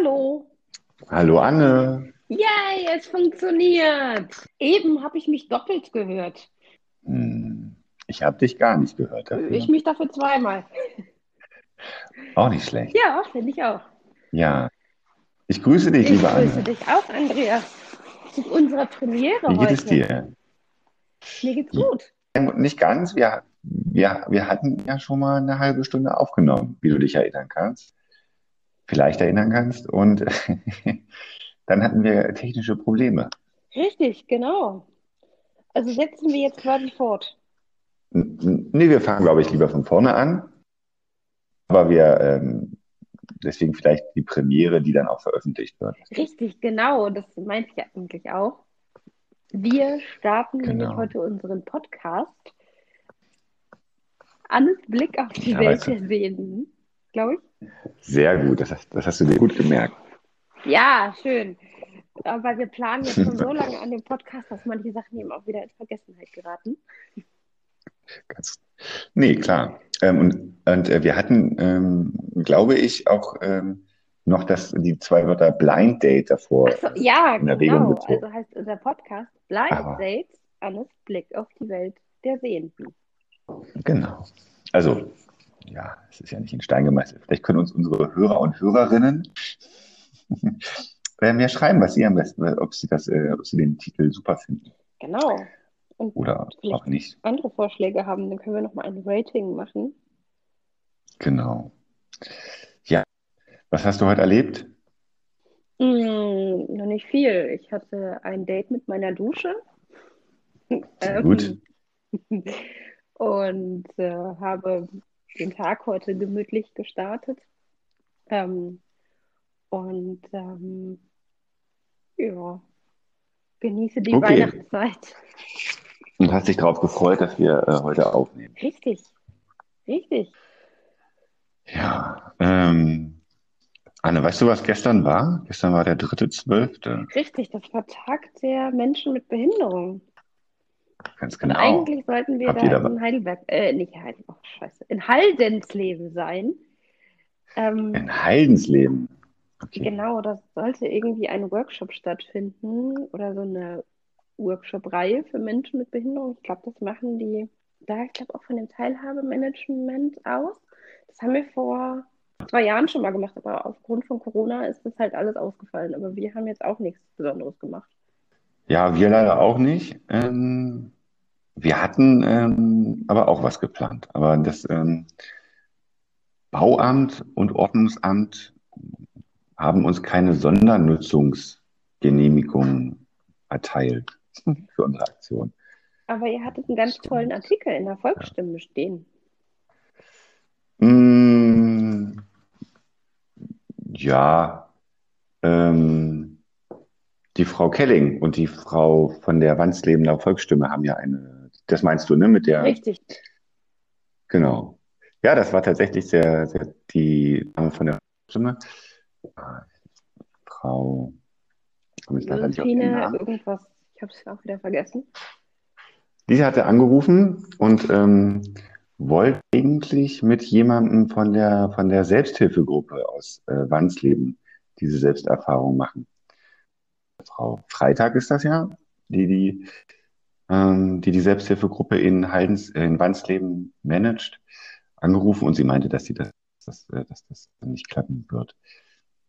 Hallo. Hallo Anne. Yay, es funktioniert. Eben habe ich mich doppelt gehört. Hm, Ich habe dich gar nicht gehört dafür. Ich mich dafür zweimal. Auch nicht schlecht. Ja, finde ich auch. Ja. Ich grüße dich, Ich liebe grüße Anne. dich auch, Andreas, zu unserer Premiere Wie geht es heute. dir? Mir geht's gut. Nicht ganz. Wir, wir, wir hatten ja schon mal eine halbe Stunde aufgenommen, wie du dich erinnern kannst. Vielleicht erinnern kannst. Und dann hatten wir technische Probleme. Richtig, genau. Also setzen wir jetzt quasi fort. Nee, wir fangen, glaube ich, lieber von vorne an. Aber wir, ähm, deswegen vielleicht die Premiere, die dann auch veröffentlicht wird. Richtig, genau. Das meinte ich ja eigentlich auch. Wir starten nämlich Genau. heute unseren Podcast. Annes Blick auf die Ja, Welt der Sehenden, glaube ich. Sehr gut. Das, hast- das hast du dir gut gemerkt. Ja, schön. Aber wir planen jetzt schon so lange an dem Podcast, dass manche Sachen eben auch wieder in Vergessenheit geraten. Ganz, nee, klar. Ähm, und und äh, wir hatten, ähm, glaube ich, auch ähm, noch das, die zwei Wörter Blind Date davor. So, ja, in Erwägung genau. gezogen. Also heißt unser Podcast Blind Aber- Dates, Annes Blick auf die Welt der Sehenden. Genau. Also, ja, es ist ja nicht in Stein gemeißelt. Vielleicht können uns unsere Hörer und Hörerinnen äh, mehr schreiben, was sie am besten, äh, ob sie das, äh, ob sie den Titel super finden Genau. Und oder auch nicht. andere Vorschläge haben, dann können wir nochmal ein Rating machen. Genau. Ja. Was hast du heute erlebt? Hm, noch nicht viel. Ich hatte ein Date mit meiner Dusche. Sehr gut. Und äh, habe den Tag heute gemütlich gestartet. Ähm, und ähm, ja, genieße die Okay. Weihnachtszeit. Und hast dich darauf gefreut, dass wir äh, heute aufnehmen. Richtig, richtig. Ja, ähm, Anne, weißt du, was gestern war? Gestern war der dritte Zwölfte. Richtig, das war Tag der Menschen mit Behinderung. Ganz Und genau. eigentlich sollten wir Habt da da in Heidelberg, äh, nicht Heidelberg, oh, scheiße, in Haldensleben sein. Ähm, Ein Heidensleben. Okay. genau, das sollte irgendwie ein Workshop stattfinden oder so eine Workshop-Reihe für Menschen mit Behinderung. Ich glaube, das machen die da, ich glaube, auch von dem Teilhabemanagement aus. Das haben wir vor zwei Jahren schon mal gemacht, aber aufgrund von Corona ist das halt alles ausgefallen. Aber wir haben jetzt auch nichts Besonderes gemacht. Ja, wir leider auch nicht. Ähm, wir hatten ähm, aber auch was geplant. Aber das ähm, Bauamt und Ordnungsamt haben uns keine Sondernutzungsgenehmigung erteilt für unsere Aktion. Aber ihr hattet einen ganz tollen Artikel in der Volksstimme stehen. Mm, ja, ähm, die Frau Kelling und die Frau von der Wandslebener Volksstimme haben ja eine, das meinst du, ne, mit der, Richtig. genau. Ja, das war tatsächlich sehr, sehr die Dame von der Volksstimme. Ah, Frau, ich komme leider nicht auf Namen. irgendwas, ich habe es auch wieder vergessen. Die hatte angerufen und ähm, wollte eigentlich mit jemandem von der, von der Selbsthilfegruppe aus äh, Wansleben diese Selbsterfahrung machen. Frau Freitag ist das ja, die die, ähm, die, die Selbsthilfegruppe in, Haldens, äh, in Wansleben managt, angerufen und sie meinte, dass sie das, dass, äh, dass das nicht klappen wird.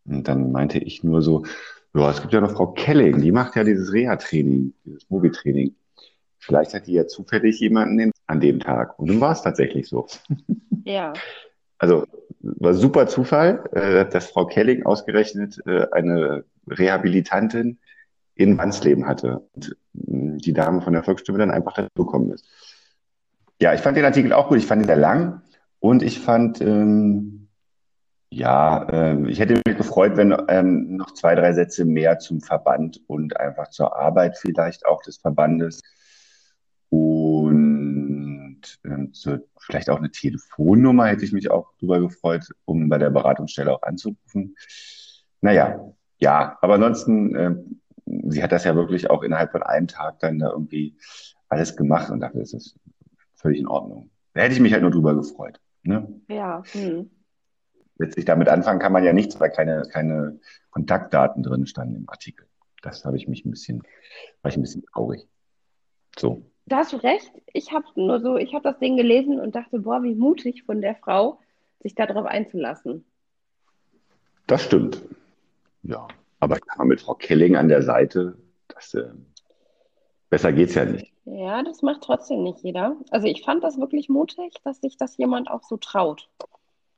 Und dann meinte ich nur so, ja, es gibt ja noch Frau Kelling, die macht ja dieses Reha-Training, dieses Mobiltraining. Vielleicht hat die ja zufällig jemanden an dem Tag. Und dann war es tatsächlich so. Ja, Also war super Zufall, äh, dass Frau Kelling ausgerechnet äh, eine Rehabilitantin in Wansleben hatte. Und mh, die Dame von der Volksstimme dann einfach dazu gekommen ist. Ja, ich fand den Artikel auch gut. Ich fand ihn sehr lang. Und ich fand, ähm, ja, ähm, ich hätte mich gefreut, wenn ähm, noch zwei, drei Sätze mehr zum Verband und einfach zur Arbeit vielleicht auch des Verbandes und ähm, so, vielleicht auch eine Telefonnummer hätte ich mich auch drüber gefreut, um bei der Beratungsstelle auch anzurufen. Naja, ja, aber ansonsten, ähm, sie hat das ja wirklich auch innerhalb von einem Tag dann da irgendwie alles gemacht und dafür ist es völlig in Ordnung. Da hätte ich mich halt nur drüber gefreut. Ne? ja. Hm. letztlich damit anfangen kann man ja nichts, weil keine, keine Kontaktdaten drin standen im Artikel. Das habe ich mich ein bisschen, war ich ein bisschen traurig. So. Da hast du recht. Ich habe nur so, ich habe das Ding gelesen und dachte, boah, wie mutig von der Frau, sich darauf einzulassen. Das stimmt. Ja. Aber mit Frau Kelling an der Seite, das, äh, besser geht's ja nicht. Ja, das macht trotzdem nicht jeder. Also ich fand das wirklich mutig, dass sich das jemand auch so traut.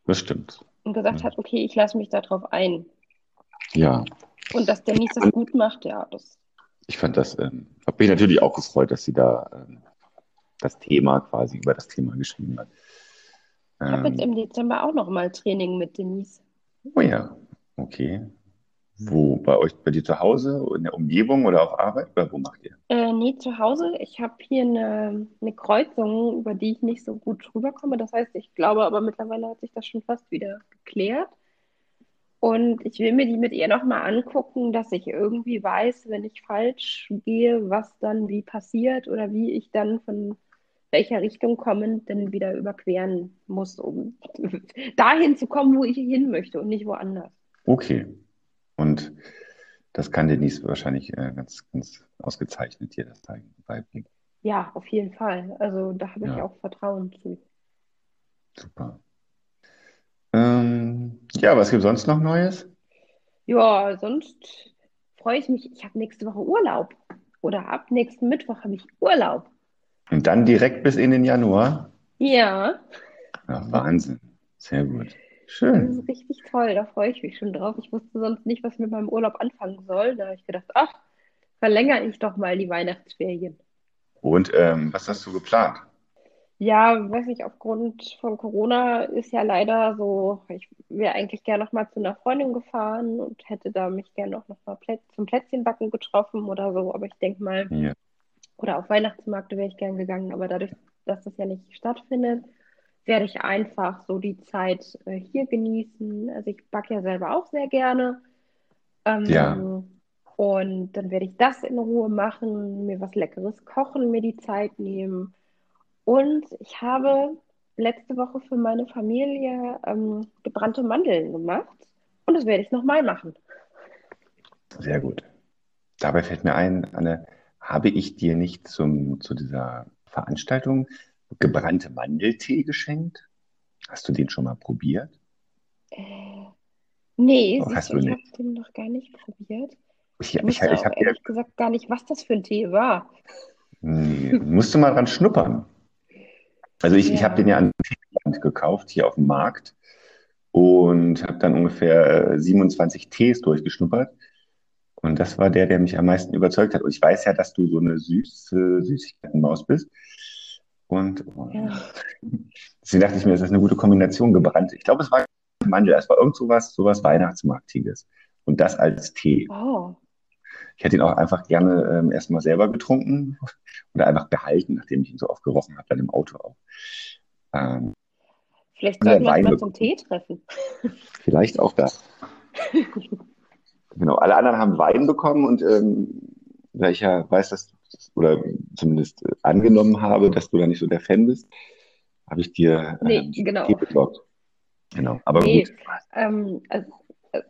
Das stimmt. Und gesagt ja. hat, okay, ich lasse mich darauf ein. Ja. Und dass Denise das gut macht, ja, das. Ich fand das, ähm, habe mich natürlich auch gefreut, dass sie da ähm, das Thema quasi über das Thema geschrieben hat. Ich habe jetzt ähm. im Dezember auch noch mal Training mit Denise. Oh ja, okay. Wo? Bei euch, bei dir zu Hause, in der Umgebung oder auf Arbeit? Oder wo macht ihr? Äh, nee, zu Hause. Ich habe hier eine, eine Kreuzung, über die ich nicht so gut rüberkomme. Das heißt, ich glaube aber mittlerweile hat sich das schon fast wieder geklärt. Und ich will mir die mit ihr nochmal angucken, dass ich irgendwie weiß, wenn ich falsch gehe, was dann wie passiert oder wie ich dann von welcher Richtung kommend dann wieder überqueren muss, um dahin zu kommen, wo ich hin möchte und nicht woanders. Okay. Und das kann Denise wahrscheinlich äh, ganz, ganz ausgezeichnet dir das beibringen. Ja, auf jeden Fall. Also da habe ich ja. auch Vertrauen zu. Super. Ähm, ja, was gibt es sonst noch Neues? Ja, sonst freue ich mich. Ich habe nächste Woche Urlaub. Oder ab nächsten Mittwoch habe ich Urlaub. Und dann direkt bis in den Januar? Ja. ja Wahnsinn. Sehr gut. Schön. Das ist richtig toll, da freue ich mich schon drauf. Ich wusste sonst nicht, was mit meinem Urlaub anfangen soll. Da habe ich gedacht, ach, verlängere ich doch mal die Weihnachtsferien. Und ähm, was hast du geplant? Ja, weiß nicht, aufgrund von Corona ist ja leider so, ich wäre eigentlich gerne noch mal zu einer Freundin gefahren und hätte da mich gerne auch noch mal Plä zum Plätzchenbacken getroffen oder so, aber ich denke mal, ja. oder auf Weihnachtsmärkte wäre ich gern gegangen, aber dadurch, dass das ja nicht stattfindet, werde ich einfach so die Zeit äh, hier genießen. Also ich backe ja selber auch sehr gerne. Ähm, ja. Und dann werde ich das in Ruhe machen, mir was Leckeres kochen, mir die Zeit nehmen. Und ich habe letzte Woche für meine Familie ähm, gebrannte Mandeln gemacht. Und das werde ich nochmal machen. Sehr gut. Dabei fällt mir ein, Anne, habe ich dir nicht zum, zu dieser Veranstaltung gebrannte Mandeltee geschenkt? Hast du den schon mal probiert? Äh, nee, oh, du, ich habe den noch gar nicht probiert. Ich, ich, ich, ich habe ehrlich gesagt gar nicht, was das für ein Tee war. Nee, musst du mal dran schnuppern. Also ich, ja. ich habe den ja an Teeland gekauft, hier auf dem Markt. Und habe dann ungefähr 27 äh, Tees durchgeschnuppert. Und das war der, der mich am meisten überzeugt hat. Und ich weiß ja, dass du so eine süße Süßigkeitenmaus bist. Und ja. deswegen dachte ich mir, das ist eine gute Kombination gebrannt. Ich glaube, es war Mandel, es war irgend sowas, sowas Weihnachtsmarktiges. Und das als Tee. Oh. Ich hätte ihn auch einfach gerne ähm, erstmal selber getrunken oder einfach behalten, nachdem ich ihn so oft gerochen habe, dann im Auto auch. Ähm, Vielleicht sollten wir uns mal zum Tee treffen. Vielleicht auch das. genau, alle anderen haben Wein bekommen und ähm, ja weiß, dass oder zumindest äh, angenommen habe, dass du da nicht so der Fan bist, habe ich dir nee, ähm, genau. besorgt. Genau, aber nee, gut. Ähm, also,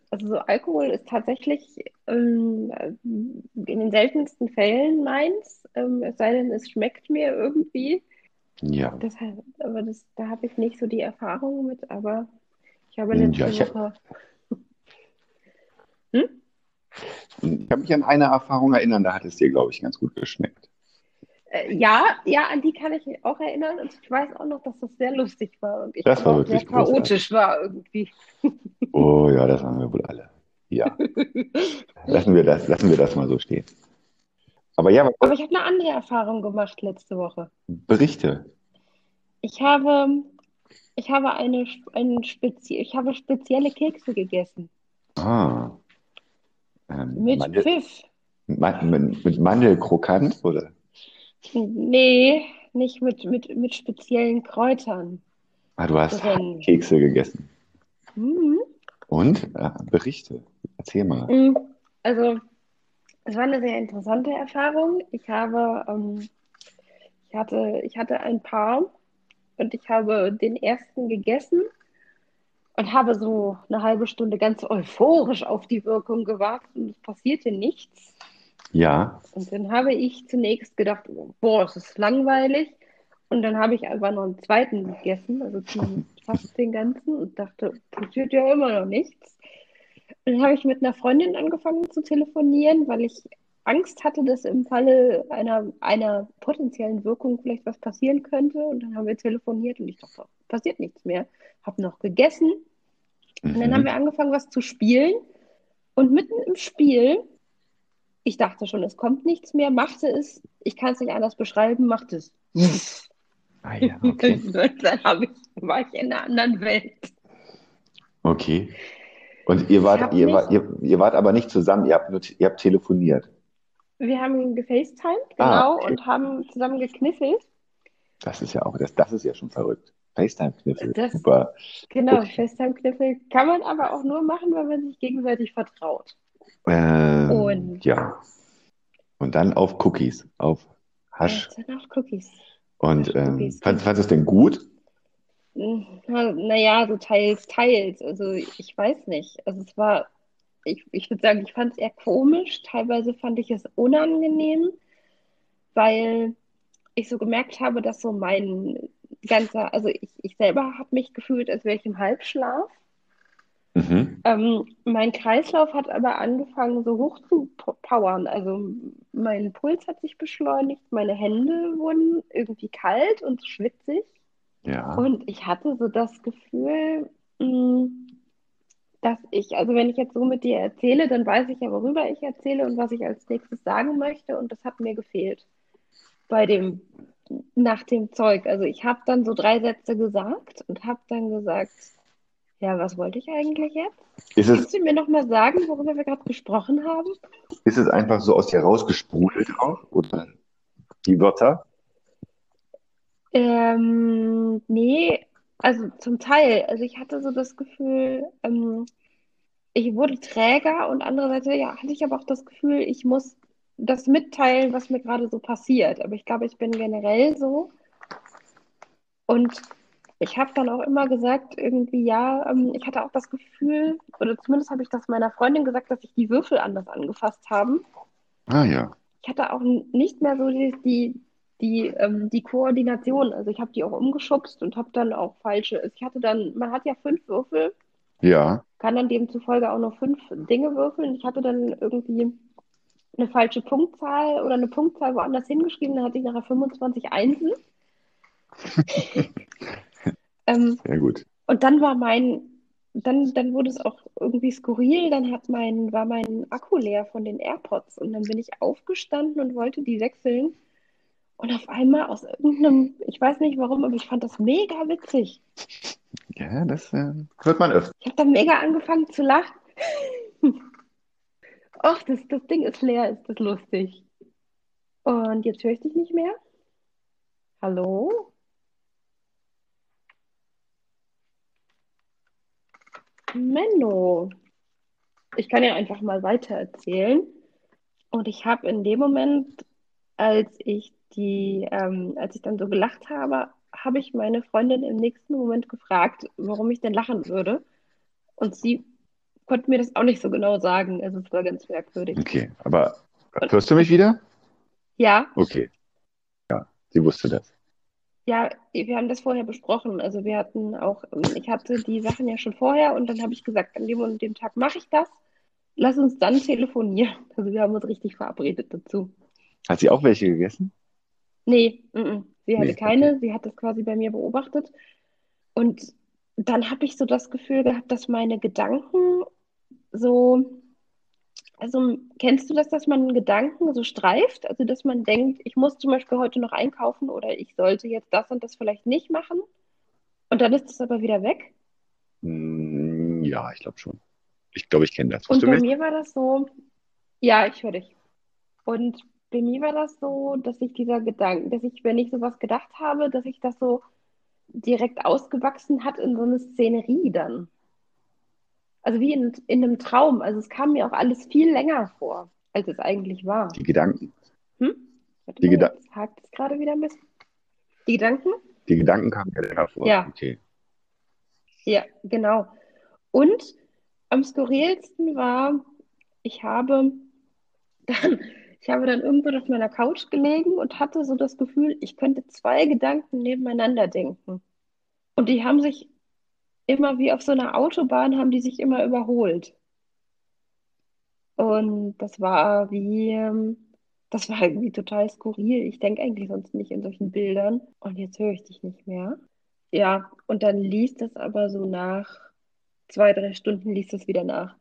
also so Alkohol ist tatsächlich ähm, in den seltensten Fällen meins, ähm, es sei denn, es schmeckt mir irgendwie. Ja. Deshalb, aber das, da habe ich nicht so die Erfahrung mit, aber ich habe letzte ja, ich Woche. Hm? Ich kann mich an eine Erfahrung erinnern, da hat es dir, glaube ich, ganz gut geschmeckt. Äh, ja, ja, an die kann ich mich auch erinnern und ich weiß auch noch, dass das sehr lustig war und ich das war sehr chaotisch war irgendwie. Oh ja, das haben wir wohl alle. Ja. lassen, wir das, lassen wir das mal so stehen. Aber ja, aber ich habe eine andere Erfahrung gemacht letzte Woche. Berichte. Ich habe, ich habe eine, eine spezie ich habe spezielle Kekse gegessen. Ah. Ähm, mit Mandel, Pfiff. mit, mit Mandelkrokant, oder? Nee, nicht mit, mit, mit speziellen Kräutern. Ah, du hast drin. Kekse gegessen. Mhm. Und? Ja, berichte. Erzähl mal. Mhm. Also, es war eine sehr interessante Erfahrung. Ich habe, ähm, ich hatte, ich hatte ein paar und ich habe den ersten gegessen und habe so eine halbe Stunde ganz euphorisch auf die Wirkung gewartet und es passierte nichts. Ja. Und dann habe ich zunächst gedacht, boah, es ist langweilig. Und dann habe ich aber noch einen zweiten gegessen, also fast den ganzen, und dachte, passiert ja immer noch nichts. Und dann habe ich mit einer Freundin angefangen zu telefonieren, weil ich Angst hatte, dass im Falle einer, einer potenziellen Wirkung vielleicht was passieren könnte. Und dann haben wir telefoniert und ich dachte, passiert nichts mehr. Habe noch gegessen. Und dann Mhm. haben wir angefangen, was zu spielen. Und mitten im Spiel, ich dachte schon, es kommt nichts mehr, machte es, ich kann es nicht anders beschreiben, machte es. Ah ja, okay. Dann ich, war ich in einer anderen Welt. Okay. Und ihr wart, hab ihr, nicht- wart, ihr, ihr wart aber nicht zusammen, ihr habt, nur, ihr habt telefoniert. Wir haben gefacetimed, genau, Ah, okay. und haben zusammen gekniffelt. Das ist ja auch, das, das ist ja schon verrückt. FaceTime-Kniffel, super. Genau, Okay. FaceTime-Kniffel kann man aber auch nur machen, wenn man sich gegenseitig vertraut. Ähm, Und- ja. Und dann auf Cookies, auf Hasch. Und dann auch Cookies. Und ähm, Cookies. fandest fandest du es denn gut? Naja, so teils, teils. Also ich weiß nicht. Also es war, ich, ich würde sagen, ich fand es eher komisch. Teilweise fand ich es unangenehm, weil ich so gemerkt habe, dass so mein ganzer, also ich, ich selber habe mich gefühlt, als wäre ich im Halbschlaf. Mhm. Ähm, mein Kreislauf hat aber angefangen, so hoch zu po- powern. Also mein Puls hat sich beschleunigt, meine Hände wurden irgendwie kalt und schwitzig. Ja. Und ich hatte so das Gefühl, mh, dass ich, also wenn ich jetzt so mit dir erzähle, dann weiß ich ja, worüber ich erzähle und was ich als nächstes sagen möchte. Und das hat mir gefehlt bei dem, nach dem Zeug. Also ich habe dann so drei Sätze gesagt und habe dann gesagt, ja, was wollte ich eigentlich jetzt? Ist es, Kannst du mir nochmal sagen, worüber wir gerade gesprochen haben? ist es einfach so aus dir rausgesprudelt auch? Oder die Wörter? Ähm, nee, also zum Teil. Also ich hatte so das Gefühl, ähm, ich wurde träger und andererseits ja, hatte ich aber auch das Gefühl, ich muss das mitteilen, was mir gerade so passiert. Aber ich glaube, ich bin generell so. Und ich habe dann auch immer gesagt, irgendwie, ja, ähm, ich hatte auch das Gefühl, oder zumindest habe ich das meiner Freundin gesagt, dass sich die Würfel anders angefasst haben. Ah ja. Ich hatte auch nicht mehr so die, die, die, ähm, die Koordination. Also ich habe die auch umgeschubst und habe dann auch falsche. also Ich hatte dann, man hat ja fünf Würfel, Ja. kann dann demzufolge auch nur fünf Dinge würfeln. Ich hatte dann irgendwie eine falsche Punktzahl oder eine Punktzahl woanders hingeschrieben, dann hatte ich nachher 25 Einsen. ähm, Sehr gut. und dann war mein, dann, dann wurde es auch irgendwie skurril, dann hat mein, war mein Akku leer von den AirPods und dann bin ich aufgestanden und wollte die wechseln. Und auf einmal aus irgendeinem, ich weiß nicht warum, aber ich fand das mega witzig. Ja, das äh, hört man öfter. Ich habe dann mega angefangen zu lachen. Och, das, das Ding ist leer, ist das lustig. Und jetzt höre ich dich nicht mehr. Hallo? Menno. Ich kann ja einfach mal weiter erzählen. Und ich habe in dem Moment, als ich die, ähm, als ich dann so gelacht habe, habe ich meine Freundin im nächsten Moment gefragt, warum ich denn lachen würde. Und sie konnte mir das auch nicht so genau sagen. Also es war ganz merkwürdig. Okay, aber hörst du mich wieder? Ja, Okay. Ja, sie wusste das. ja, wir haben das vorher besprochen. Also wir hatten auch, ich hatte die Sachen ja schon vorher und dann habe ich gesagt, an dem und dem Tag mache ich das. Lass uns dann telefonieren. Also wir haben uns richtig verabredet dazu. Hat sie auch welche gegessen? Nee, mm, mm. sie hatte Nee, keine. Sie hat das quasi bei mir beobachtet. Und dann habe ich so das Gefühl gehabt, dass meine Gedanken so, also kennst du das, dass man Gedanken so streift? Also dass man denkt, ich muss zum Beispiel heute noch einkaufen oder ich sollte jetzt das und das vielleicht nicht machen. Und dann ist es aber wieder weg. Hm, ja, ich glaube schon. Ich glaube, ich kenne das. Und Hörst du bei mir war das so, ja, ich höre dich. Und bei mir war das so, dass ich dieser Gedanke, dass ich, wenn ich sowas gedacht habe, dass ich das so direkt ausgewachsen hat in so eine Szenerie dann. Also wie in, in einem Traum. Also es kam mir auch alles viel länger vor, als es eigentlich war. Die Gedanken. Hm? Warte Die mal, Geda- jetzt hakt es gerade wieder ein bisschen. Die Gedanken? Die Gedanken kamen ja länger vor. Ja. Okay. Ja, genau. Und am skurrilsten war, ich habe dann, ich habe dann irgendwann auf meiner Couch gelegen und hatte so das Gefühl, ich könnte zwei Gedanken nebeneinander denken. Und die haben sich immer wie auf so einer Autobahn, haben die sich immer überholt. Und das war wie, ähm, das war irgendwie total skurril. Ich denke eigentlich sonst nicht in solchen Bildern. Und jetzt höre ich dich nicht mehr. Ja, und dann liest es aber so nach zwei, drei Stunden liest es wieder nach.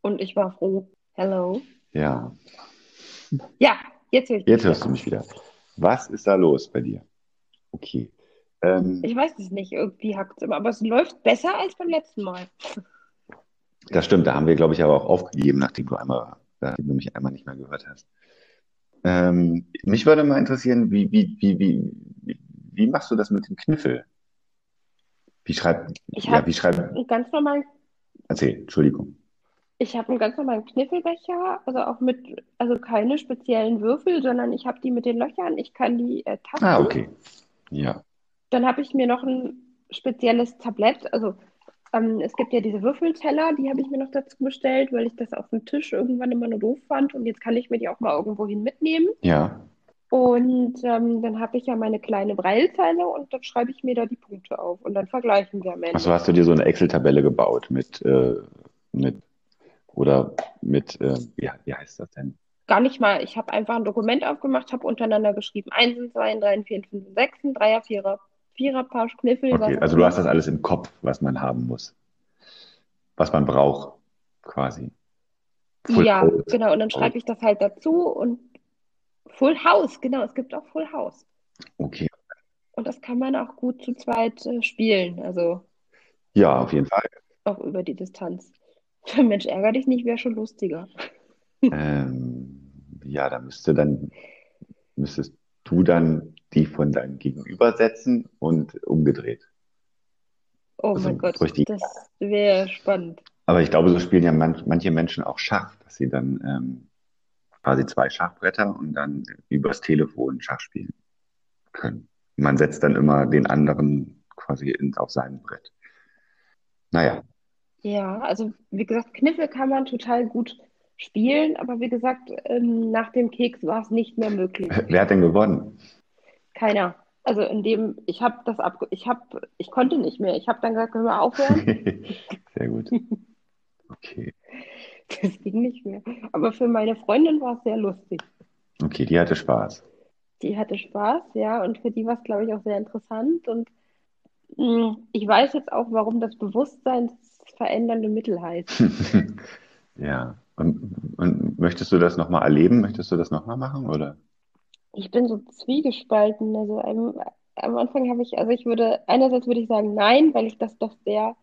Und ich war froh. Hello. Ja, Ja, jetzt höre ich jetzt hörst wieder. du mich wieder. Was ist da los bei dir? Okay. Ähm, Ich weiß es nicht, irgendwie hackt es immer, aber es läuft besser als beim letzten Mal. das stimmt, da haben wir, glaube ich, aber auch aufgegeben, nachdem du einmal, nachdem du mich einmal nicht mehr gehört hast. Ähm, mich würde mal interessieren, wie, wie, wie, wie, wie, machst du das mit dem Kniffel? Wie schreibt, Ich ja, wie schreibt, ganz normalen, erzähl, Entschuldigung. Ich habe einen ganz normalen Kniffelbecher, also auch mit, also keine speziellen Würfel, sondern ich habe die mit den Löchern, ich kann die äh, tasten. Ah, okay. Ja. Dann habe ich mir noch ein spezielles Tablett, also ähm, es gibt ja diese Würfelteller, die habe ich mir noch dazu bestellt, weil ich das auf dem Tisch irgendwann immer nur doof fand und jetzt kann ich mir die auch mal irgendwohin mitnehmen. Ja. Und ähm, dann habe ich ja meine kleine Braillezeile und dann schreibe ich mir da die Punkte auf und dann vergleichen wir am Ende. Also hast du dir so eine Excel-Tabelle gebaut mit, äh, mit, oder mit, äh, wie, wie heißt das denn? Gar nicht mal. Ich habe einfach ein Dokument aufgemacht, habe untereinander geschrieben. Einsen, Zweien, Dreien, Vieren, Fünfen, Sechsen, Dreier, Vierer, Vierer, Paar, Kniffel, Okay, also du hast das alles im Kopf, was man haben muss, was man braucht, quasi. Full Ja, House. genau. Und dann schreibe ich das halt dazu und Full House, genau. Es gibt auch Full House. Okay. Und das kann man auch gut zu zweit äh, spielen, also Ja, auf jeden Fall. auch über die Distanz. Mensch, ärger dich nicht, wäre schon lustiger. Ähm, ja, da müsste dann, müsstest du dann die von deinem Gegenüber setzen und umgedreht. Oh Also mein Gott, richtig. das wäre spannend. Aber ich glaube, so spielen ja manch, manche Menschen auch Schach, dass sie dann ähm, quasi zwei Schachbretter und dann übers Telefon Schach spielen können. Man setzt dann immer den anderen quasi ins, auf sein Brett. Naja, Ja, also wie gesagt, Kniffel kann man total gut spielen, aber wie gesagt, ähm, nach dem Keks war es nicht mehr möglich. wer hat denn gewonnen? Keiner. Also in dem, ich habe das ab, ich habe, ich konnte nicht mehr. Ich habe dann gesagt, können wir aufhören? Sehr gut. Okay. Das ging nicht mehr. Aber für meine Freundin war es sehr lustig. Okay, die hatte Spaß. Die hatte Spaß, ja, und für die war es, glaube ich, auch sehr interessant. Und mh, ich weiß jetzt auch, warum das bewusstseinsverändernde Mittel heißt. Ja. Und, und möchtest du das nochmal erleben? Möchtest du das nochmal machen, oder? Ich bin so zwiegespalten. Also am, am Anfang habe ich, also ich würde, einerseits würde ich sagen nein, weil ich das doch sehr,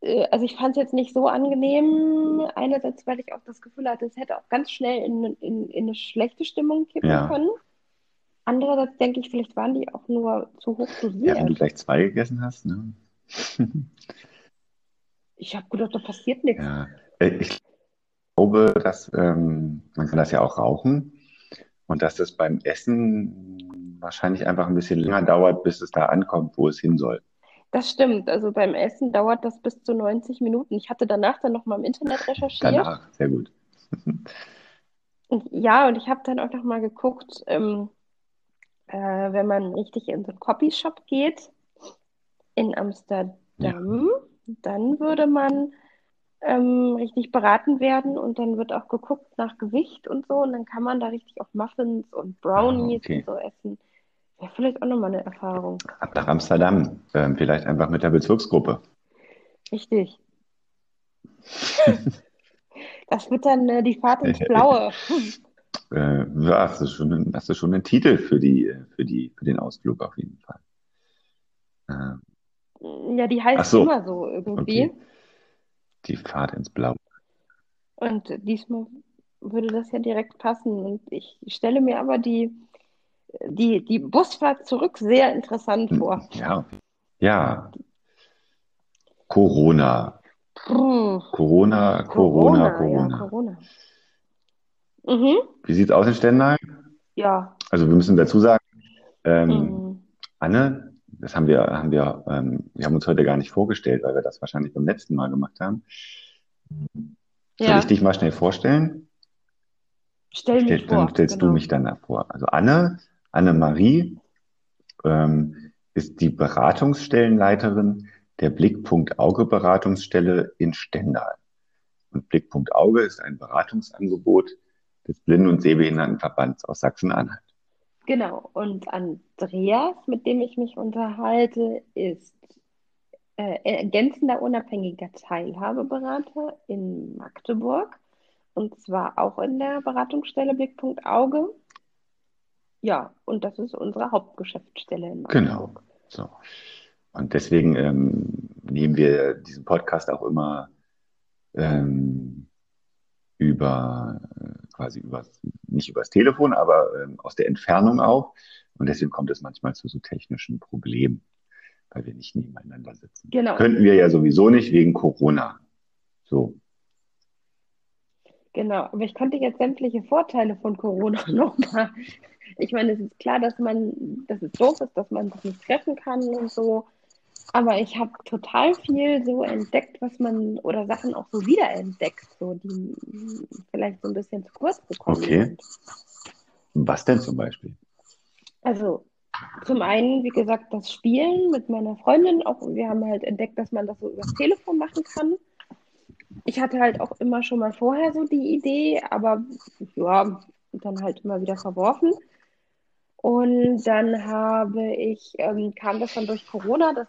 äh, also ich fand es jetzt nicht so angenehm. Einerseits, weil ich auch das Gefühl hatte, es hätte auch ganz schnell in, in, in eine schlechte Stimmung kippen Ja. können. Andererseits denke ich, vielleicht waren die auch nur zu hoch Ja, wenn du dosiert. gleich zwei gegessen hast, ne? Ich habe gedacht, da passiert nichts. Ja. Äh, Ich glaube, dass ähm, man kann das ja auch rauchen und dass das beim Essen wahrscheinlich einfach ein bisschen länger dauert, bis es da ankommt, wo es hin soll. Das stimmt. Also beim Essen dauert das bis zu 90 Minuten. Ich hatte danach dann nochmal im Internet recherchiert. Danach, sehr gut. Und ja, und ich habe dann auch noch mal geguckt, ähm, äh, wenn man richtig in so einen Copyshop geht in Amsterdam, dann würde man ähm, richtig beraten werden und dann wird auch geguckt nach Gewicht und so und dann kann man da richtig auch Muffins und Brownies Ah, okay. und so essen. Wäre vielleicht auch nochmal eine Erfahrung. Ab nach Amsterdam, ähm, vielleicht einfach mit der Bezirksgruppe. Richtig. Das wird dann äh, die Fahrt ins Blaue. Äh, ja, hast du schon, einen- hast du schon einen Titel für die, für die, für den Ausflug auf jeden Fall. Äh, Ja, die heißt so. immer so irgendwie. Okay. die Fahrt ins Blau. Und diesmal würde das ja direkt passen. Und ich stelle mir aber die, die, die Busfahrt zurück sehr interessant vor. Ja, ja. Corona, Puh, Corona, Corona, Corona. ja, Corona. Mhm, Wie sieht's aus in Stendal? ja. Also wir müssen dazu sagen, ähm, Mhm. Anne, das haben wir, haben wir, ähm, wir haben uns heute gar nicht vorgestellt, weil wir das wahrscheinlich beim letzten Mal gemacht haben. Soll Ja, ich dich mal schnell vorstellen? stell Stell, mich dann vor, stellst du genau. mich dann vor. Also Anne, Anne-Marie, ähm, ist die Beratungsstellenleiterin der Blickpunkt Auge Beratungsstelle in Stendal. Und Blickpunkt Auge ist ein Beratungsangebot des Blinden- und Sehbehindertenverbands aus Sachsen-Anhalt. Genau. Und Andreas, mit dem ich mich unterhalte, ist äh, ergänzender unabhängiger Teilhabeberater in Magdeburg. Und zwar auch in der Beratungsstelle Blickpunkt Auge. Ja, und das ist unsere Hauptgeschäftsstelle in Genau. Magdeburg. So. Und deswegen ähm, nehmen wir diesen Podcast auch immer ähm, über äh, quasi über nicht übers Telefon, aber ähm, aus der Entfernung auf. Und deswegen kommt es manchmal zu so technischen Problemen, weil wir nicht nebeneinander sitzen. Genau. Könnten wir ja sowieso nicht wegen Corona. So. Genau, aber ich konnte jetzt sämtliche Vorteile von Corona nochmal. Ich meine, es ist klar, dass man, dass es doof ist, dass man sich nicht treffen kann und so. Aber ich habe total viel so entdeckt, was man, oder Sachen auch so wiederentdeckt, so die vielleicht so ein bisschen zu kurz gekommen Okay. sind. Was denn zum Beispiel? Also zum einen, wie gesagt, das Spielen mit meiner Freundin. Auch wir haben halt entdeckt, dass man das so übers Telefon machen kann. Ich hatte halt auch immer schon mal vorher so die Idee, aber ja, dann halt immer wieder verworfen. Und dann habe ich, ähm, kam das dann durch Corona, dass,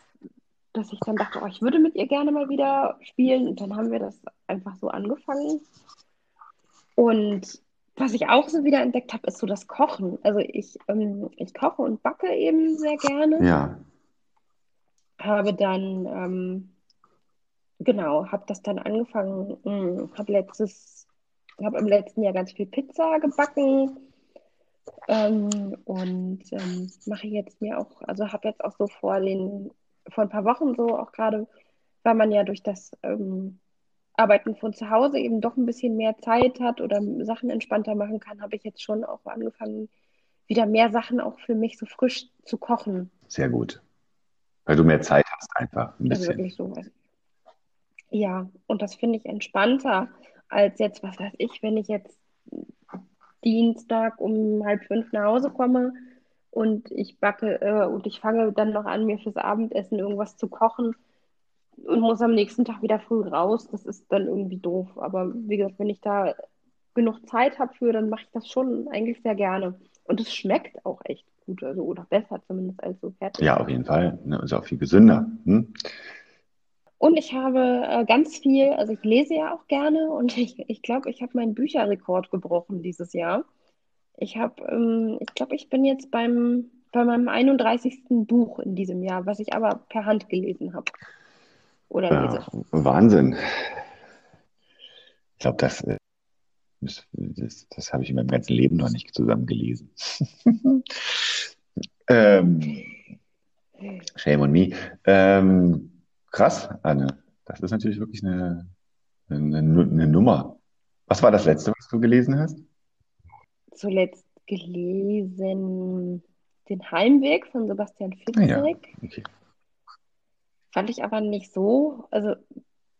dass ich dann dachte, oh, ich würde mit ihr gerne mal wieder spielen. Und dann haben wir das einfach so angefangen. Und was ich auch so wieder entdeckt habe, ist so das Kochen. Also ich, ähm, ich koche und backe eben sehr gerne. Ja, Habe dann, ähm, genau, habe das dann angefangen, mh, habe letztes, habe im letzten Jahr ganz viel Pizza gebacken. Ähm, und ähm, mache jetzt mir auch, also habe jetzt auch so vor den, vor ein paar Wochen so auch gerade, weil man ja durch das ähm, Arbeiten von zu Hause eben doch ein bisschen mehr Zeit hat oder Sachen entspannter machen kann, habe ich jetzt schon auch angefangen, wieder mehr Sachen auch für mich so frisch zu kochen. sehr gut. Weil du mehr Zeit hast einfach ein Also bisschen. wirklich so. Also, ja, und das finde ich entspannter als jetzt, was weiß ich, wenn ich jetzt Dienstag um halb fünf nach Hause komme und ich backe äh, und ich fange dann noch an, mir fürs Abendessen irgendwas zu kochen und muss am nächsten Tag wieder früh raus. Das ist dann irgendwie doof. Aber wie gesagt, wenn ich da genug Zeit habe für, dann mache ich das schon eigentlich sehr gerne. Und es schmeckt auch echt gut, also oder besser zumindest als so fertig. Ja, auf jeden Fall. Ne? Ist auch viel gesünder. Hm? Und ich habe äh, ganz viel, also ich lese ja auch gerne und ich ich, glaube, ich habe meinen Bücherrekord gebrochen dieses Jahr. Ich habe, ähm, ich glaube, ich bin jetzt beim, bei meinem 31. Buch in diesem Jahr, was ich aber per Hand gelesen habe oder Ja, lese. Wahnsinn. Ich glaube, das, äh, das, das, das habe ich in meinem ganzen Leben noch nicht zusammen gelesen. ähm, shame on me. Ähm, krass, Anne. Das ist natürlich wirklich eine, eine, eine Nummer. Was war das letzte, was du gelesen hast? Zuletzt gelesen Den Heimweg von Sebastian Ah ja, Fitzek. okay. Fand ich aber nicht so. Also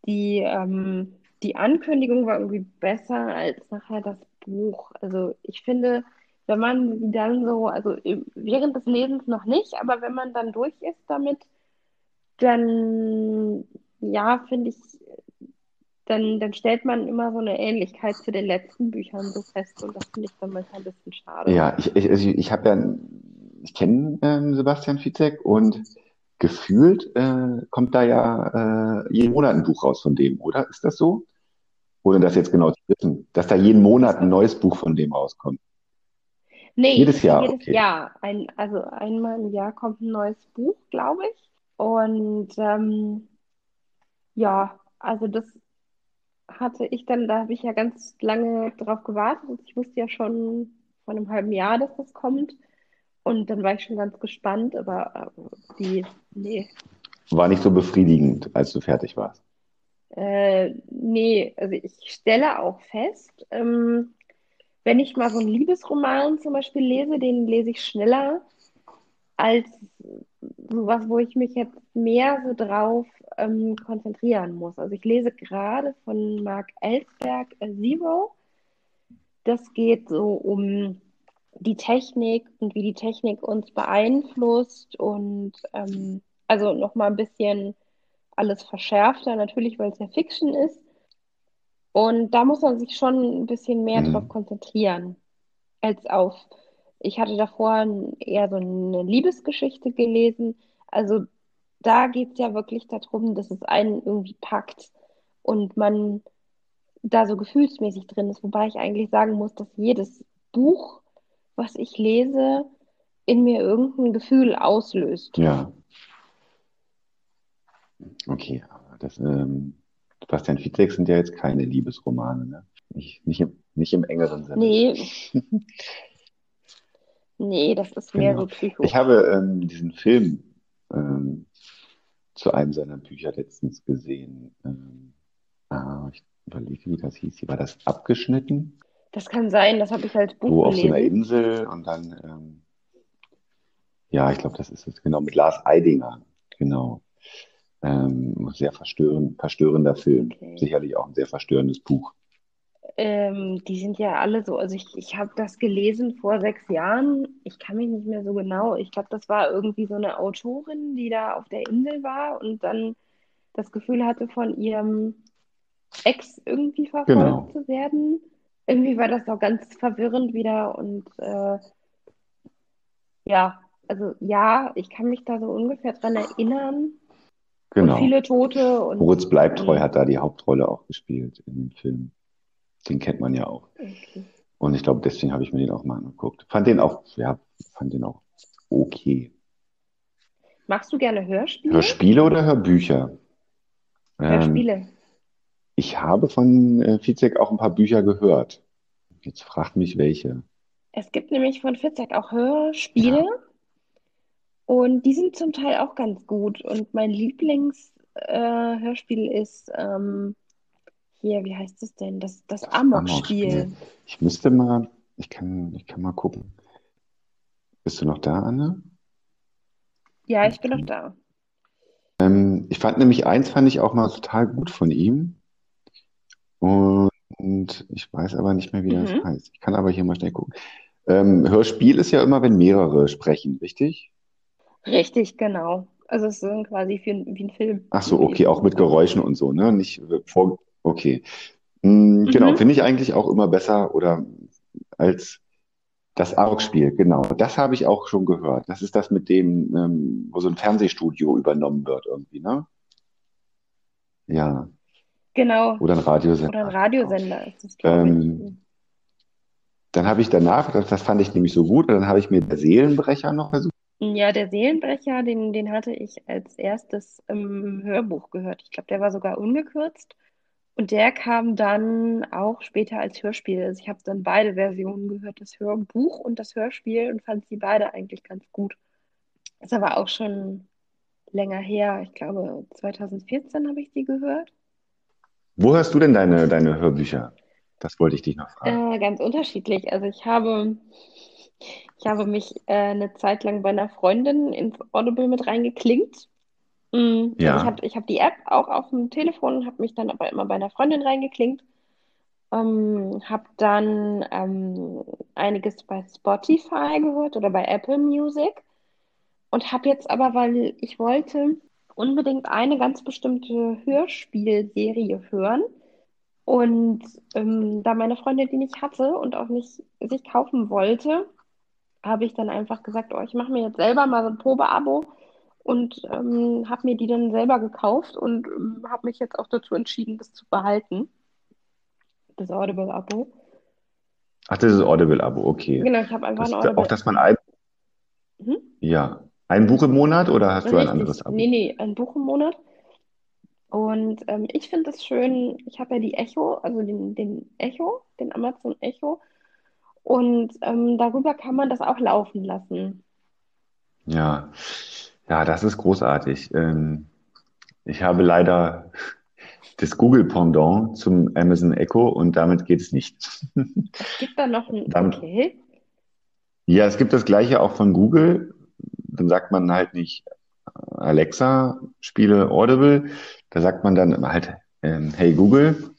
die, ähm, die Ankündigung war irgendwie besser als nachher das Buch. Also ich finde, wenn man dann so, also während des Lesens noch nicht, aber wenn man dann durch ist damit, dann ja, finde ich, dann, dann stellt man immer so eine Ähnlichkeit zu den letzten Büchern so fest und das finde ich dann manchmal ein bisschen schade. Ja, ich, ich, ich habe ja, ich kenne ähm, Sebastian Fitzek und gefühlt äh, kommt da ja äh, jeden Monat ein Buch raus von dem, oder? Ist das so? Ohne das jetzt genau zu wissen, dass da jeden Monat ein neues Buch von dem rauskommt. Nee, Jedes Jahr, jedes okay. Jahr. Ein, also einmal im Jahr kommt ein neues Buch, glaube ich. Und ähm, ja, also das hatte ich dann, da habe ich ja ganz lange drauf gewartet. Ich wusste ja schon vor einem halben Jahr, dass das kommt. Und dann war ich schon ganz gespannt, aber äh, die, nee, War nicht so befriedigend, als du fertig warst. Äh, nee, also ich stelle auch fest, ähm, wenn ich mal so einen Liebesroman zum Beispiel lese, den lese ich schneller als sowas, wo ich mich jetzt mehr so drauf ähm, konzentrieren muss. Also ich lese gerade von Mark Ellsberg äh, Zero. Das geht so um die Technik und wie die Technik uns beeinflusst und ähm, also nochmal ein bisschen alles verschärfter, natürlich, weil es ja Fiction ist. Und da muss man sich schon ein bisschen mehr Mhm. drauf konzentrieren, als auf, ich hatte davor eher so eine Liebesgeschichte gelesen. Also da geht es ja wirklich darum, dass es einen irgendwie packt und man da so gefühlsmäßig drin ist. Wobei ich eigentlich sagen muss, dass jedes Buch, was ich lese, in mir irgendein Gefühl auslöst. Ja. Okay, aber das, ähm, Bastian Fitzek sind ja jetzt keine Liebesromane, ne? Nicht, nicht im, nicht im engeren Sinne. Nee. Nee, das ist mehr Genau. so Psycho. Ich habe ähm, diesen Film ähm, zu einem seiner Bücher letztens gesehen. Ähm, ah, ich überlege, wie das hieß. War das? Abgeschnitten? Das kann sein, das habe ich als Buch So auf so einer. Insel und dann, ähm, ja, ich glaube, das ist es, genau, mit Lars Eidinger. Genau. Ähm, sehr verstörend, verstörender Film. Okay. Sicherlich auch ein sehr verstörendes Buch. Ähm, die sind ja alle so, also ich, ich habe das gelesen vor sechs Jahren. Ich kann mich nicht mehr so genau. Ich glaube, das war irgendwie so eine Autorin, die da auf der Insel war und dann das Gefühl hatte, von ihrem Ex irgendwie verfolgt Genau. zu werden. Irgendwie war das auch ganz verwirrend wieder und äh, ja, also ja, ich kann mich da so ungefähr dran erinnern. Und Genau. viele Tote und Moritz Bleibtreu und hat da die Hauptrolle auch gespielt in dem Film. Den kennt man ja auch. okay. Und ich glaube, deswegen habe ich mir den auch mal angeguckt. Fand den auch, ja, fand den auch okay. Magst du gerne Hörspiele? Hörspiele oder Hörbücher? Ähm, Hörspiele. ich habe von äh, Fizek auch ein paar Bücher gehört. Jetzt fragt mich welche. Es gibt nämlich von Fitzek auch Hörspiele und die sind zum Teil auch ganz gut. Und mein Lieblingshörspiel äh, ist ähm, hier, wie heißt es denn? Das, das Amok-Spiel. Ich müsste mal, ich kann, ich kann mal gucken. Bist du noch da, Anne? Ja, ich bin noch da. Ähm, ich fand nämlich eins fand ich auch mal total gut von ihm. Und ich weiß aber nicht mehr, wie das Mhm. heißt. Ich kann aber hier mal schnell gucken. Ähm, Hörspiel ist ja immer, wenn mehrere sprechen, richtig? Richtig, genau. Also es ist quasi wie ein, wie ein Film. Ach so, okay, auch mit Geräuschen und so, ne? Nicht äh, vor, okay. Mm, Genau, Mhm. finde ich eigentlich auch immer besser oder als das Amok-Spiel, genau. Das habe ich auch schon gehört. Das ist das mit dem, ähm, wo so ein Fernsehstudio übernommen wird irgendwie, ne? Ja, Genau. oder ein Radiosender. Oder ein Radiosender ist ich. Ähm, Dann habe ich danach, das, das fand ich nämlich so gut, dann habe ich mir der Seelenbrecher noch versucht. Ja, der Seelenbrecher, den, den hatte ich als erstes im Hörbuch gehört. Ich glaube, der war sogar ungekürzt. Und der kam dann auch später als Hörspiel. Also ich habe dann beide Versionen gehört, das Hörbuch und das Hörspiel, und fand sie beide eigentlich ganz gut. Ist aber auch schon länger her. Ich glaube, 2014 habe ich die gehört. Wo hörst du denn deine, deine Hörbücher? Das wollte ich dich noch fragen. Äh, ganz unterschiedlich. Also ich habe, ich habe mich äh, eine Zeit lang bei einer Freundin ins Audible mit reingeklinkt. Ja. Also ich habe ich hab die App auch auf dem Telefon, habe mich dann aber immer bei einer Freundin reingeklinkt. Ähm, habe dann ähm, einiges bei Spotify gehört oder bei Apple Music und habe jetzt aber, weil ich wollte unbedingt eine ganz bestimmte Hörspielserie hören. Und ähm, da meine Freundin die nicht hatte und auch nicht sich kaufen wollte, habe ich dann einfach gesagt, oh, ich mache mir jetzt selber mal so ein Probeabo und ähm, habe mir die dann selber gekauft und ähm, habe mich jetzt auch dazu entschieden, das zu behalten. Das Audible-Abo. Ach, das ist Audible-Abo, okay. Genau, ich habe einfach Das, ein Audible. auch, dass man ein, Mhm. ja, ein Buch im Monat oder hast du ein Richtig. anderes Abo? Nee, nee, ein Buch im Monat. Und ähm, ich finde das schön. Ich habe ja die Echo, also den, den Echo, den Amazon Echo. Und ähm, darüber kann man das auch laufen lassen. Ja, ja, das ist großartig. Ähm, ich habe leider das Google-Pendant zum Amazon Echo und damit geht es nicht. Es gibt da noch ein, Dann- okay. Ja, es gibt das gleiche auch von Google. dann sagt man halt nicht Alexa, spiele Audible. Da sagt man dann halt, ähm, hey Google.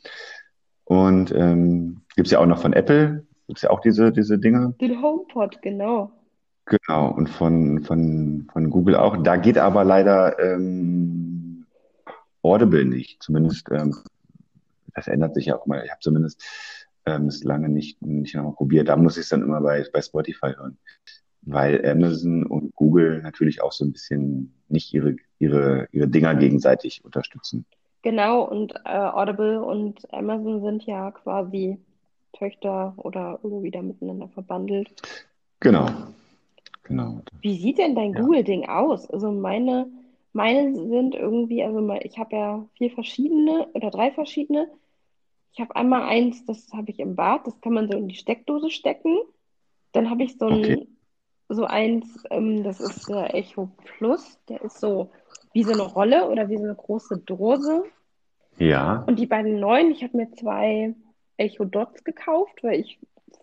Und ähm, gibt ja auch noch von Apple, gibt es ja auch diese, diese Dinge. Den HomePod, genau. Genau, und von, von, von Google auch. Da geht aber leider ähm, Audible nicht. Zumindest, ähm, das ändert sich ja auch mal. Ich habe zumindest ähm, es lange nicht, nicht nochmal probiert. Da muss ich es dann immer bei, bei Spotify hören. Weil Amazon und Google natürlich auch so ein bisschen nicht ihre, ihre, ihre Dinger gegenseitig unterstützen. Genau, und äh, Audible und Amazon sind ja quasi Töchter oder irgendwie da miteinander verbandelt. Genau, genau. Wie sieht denn dein Ja. Google-Ding aus? Also meine, meine sind irgendwie, also ich habe ja vier verschiedene oder drei verschiedene. Ich habe einmal eins, das habe ich im Bad, das kann man so in die Steckdose stecken. Dann habe ich so ein, Okay. so eins, ähm, das ist der Echo Plus, der ist so wie so eine Rolle oder wie so eine große Dose. Ja, Und die beiden neuen, ich habe mir zwei Echo Dots gekauft, weil ich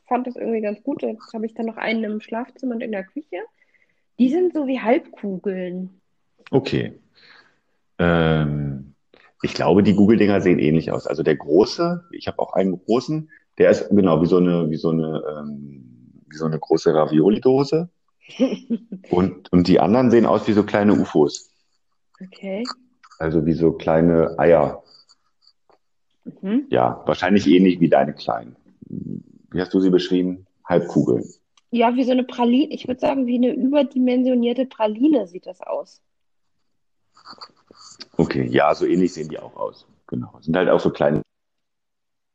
fand das irgendwie ganz gut. Jetzt habe ich dann noch einen im Schlafzimmer und in der Küche. Die sind so wie Halbkugeln. okay. Ähm, ich glaube, die Google-Dinger sehen ähnlich aus. Also der große, ich habe auch einen großen, der ist genau wie so eine, wie so eine, ähm, wie so eine große Ravioli-Dose. Und, und die anderen sehen aus wie so kleine UFOs. Okay. Also wie so kleine Eier. Mhm. Ja, wahrscheinlich ähnlich wie deine kleinen. Wie hast du sie beschrieben? Halbkugeln. Ja, wie so eine Praline. Ich würde sagen, wie eine überdimensionierte Praline sieht das aus. Okay, ja, so ähnlich sehen die auch aus. Genau. Sind halt auch so kleine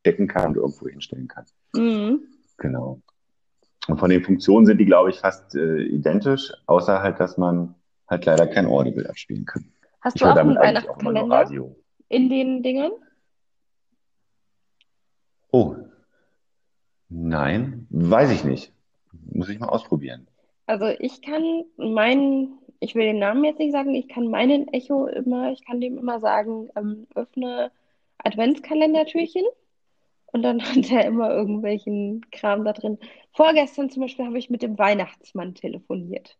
stecken kann und irgendwo hinstellen kann. Mhm. Genau. Und von den Funktionen sind die, glaube ich, fast äh, identisch, außer halt, dass man halt leider kein Audible abspielen kann. Hast Ich du auch einen damit auch nur Weihnachtskalender Radio. in den Dingern? Oh, nein, weiß ich nicht. Muss ich mal ausprobieren. Also ich kann meinen, ich will den Namen jetzt nicht sagen, ich kann meinen Echo immer, ich kann dem immer sagen, ähm, öffne Adventskalendertürchen und dann hat er immer irgendwelchen Kram da drin. Vorgestern zum Beispiel habe ich mit dem Weihnachtsmann telefoniert.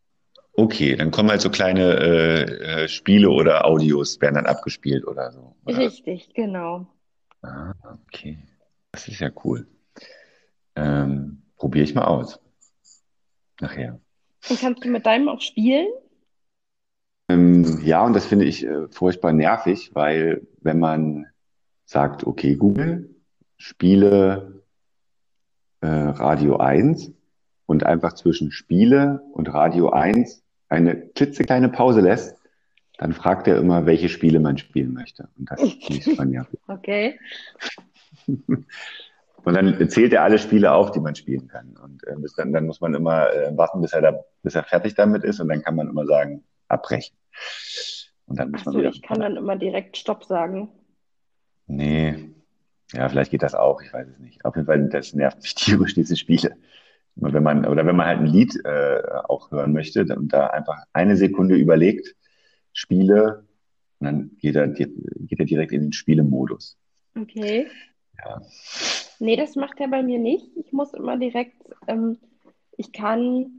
Okay, dann kommen halt so kleine äh, äh, Spiele oder Audios, werden dann abgespielt oder so. Oder? Richtig, genau. Ah, okay. Das ist ja cool. Ähm, probiere ich mal aus. Nachher. Und kannst du mit deinem auch spielen? Ähm, ja, und das finde ich äh, furchtbar nervig, weil wenn man sagt, okay, Google, spiele äh, Radio 1 und einfach zwischen Spiele und Radio 1 eine klitzekleine Pause lässt, dann fragt er immer, welche Spiele man spielen möchte. Und das finde ich super nervig. Okay. Und dann zählt er alle Spiele auf, die man spielen kann. Und äh, bis dann, dann muss man immer äh, warten, bis er, da, bis er fertig damit ist. Und dann kann man immer sagen, abbrechen. Und dann muss Ach man so, wieder. ich kann dann immer direkt Stopp sagen. Nee, ja, vielleicht geht das auch, ich weiß es nicht. Auf jeden Fall, das nervt mich tierisch, diese Spiele. Und wenn man, oder wenn man halt ein Lied äh, auch hören möchte und da einfach eine Sekunde überlegt, Spiele, und dann geht er, geht er direkt in den Spielemodus. Okay. Ja. Nee, das macht er bei mir nicht. Ich muss immer direkt, ähm, ich kann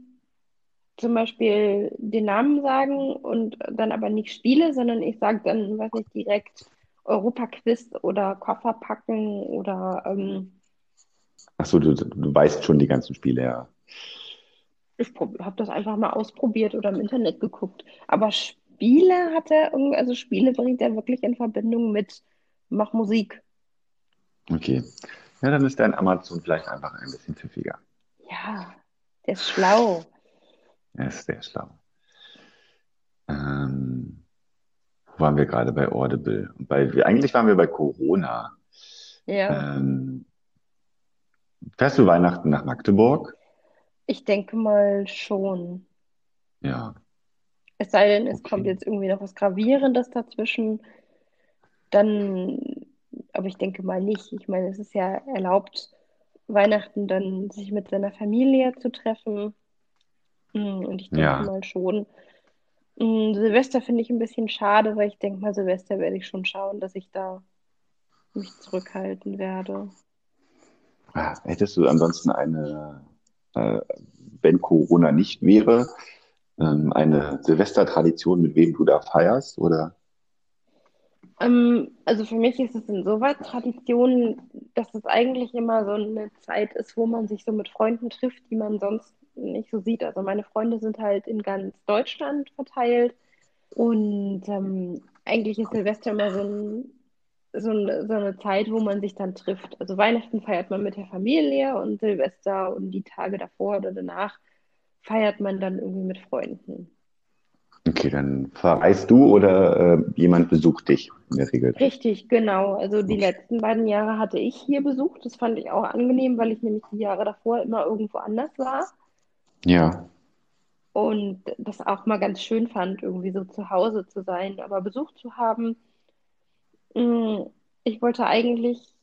zum Beispiel den Namen sagen und dann aber nicht Spiele, sondern ich sage dann, weiß nicht, direkt Europaquiz oder Koffer packen oder ähm, Ach so, du, du weißt schon die ganzen Spiele, ja. ich habe das einfach mal ausprobiert oder im Internet geguckt. Aber Spiele hat er irgendwie, also Spiele bringt er wirklich in Verbindung mit Mach Musik. Okay. Ja, dann ist dein Amazon vielleicht einfach ein bisschen pfiffiger. Ja, der ist schlau. Er ist sehr schlau. Ähm, wo waren wir gerade bei Audible? Bei, eigentlich waren wir bei Corona. Ja. Ähm, fährst du Weihnachten nach Magdeburg? Ich denke mal schon. Ja. Es sei denn, es Okay. kommt jetzt irgendwie noch was Gravierendes dazwischen. Dann, aber ich denke mal nicht. Ich meine, es ist ja erlaubt, Weihnachten dann sich mit seiner Familie zu treffen. Mm, Und ich denke Ja. mal schon. Mm, Silvester finde ich ein bisschen schade, weil ich denke mal, Silvester werde ich schon schauen, dass ich da mich zurückhalten werde. Ah, Hättest du ansonsten eine, äh, wenn Corona nicht wäre, ähm, eine Silvestertradition, mit wem du da feierst? Oder? Ähm, also für mich ist es insoweit Tradition, dass es eigentlich immer so eine Zeit ist, wo man sich so mit Freunden trifft, die man sonst nicht so sieht. Also meine Freunde sind halt in ganz Deutschland verteilt und ähm, eigentlich ist Silvester immer so, ein, so, eine, so eine Zeit, wo man sich dann trifft. Also Weihnachten feiert man mit der Familie und Silvester und die Tage davor oder danach feiert man dann irgendwie mit Freunden. Okay, dann verreist du oder äh, jemand besucht dich in der Regel? Richtig, genau. Also die letzten beiden Jahre hatte ich hier besucht. Das fand ich auch angenehm, weil ich nämlich die Jahre davor immer irgendwo anders war. Ja. Und das auch mal ganz schön fand, irgendwie so zu Hause zu sein, aber Besuch zu haben. Mm, ich wollte eigentlich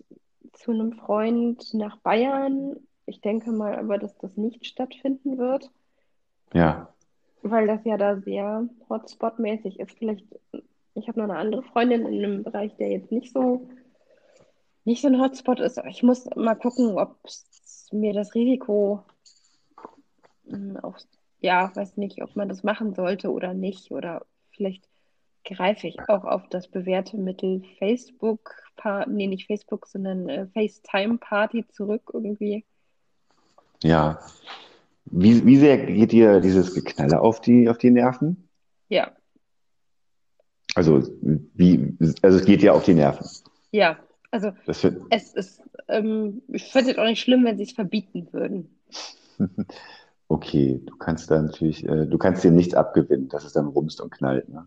zu einem Freund nach Bayern. Ich denke mal aber, dass das nicht stattfinden wird. Ja. Weil das ja da sehr Hotspot-mäßig ist. Vielleicht, ich habe noch eine andere Freundin in einem Bereich, der jetzt nicht so, nicht so ein Hotspot ist. Aber ich muss mal gucken, ob mir das Risiko hm, auch, ja, weiß nicht, ob man das machen sollte oder nicht. Oder vielleicht greife ich auch auf das bewährte Mittel Facebook, nee, nicht Facebook, sondern äh, FaceTime-Party zurück irgendwie. Ja, wie, wie sehr geht dir dieses Geknalle auf die, auf die Nerven? Ja. Also, wie, also es geht dir auf die Nerven. Ja, also es ist, ähm, ich fände es auch nicht schlimm, wenn sie es verbieten würden. okay, du kannst da natürlich, äh, du kannst dir nichts abgewinnen, dass es dann rumst und knallt, ne?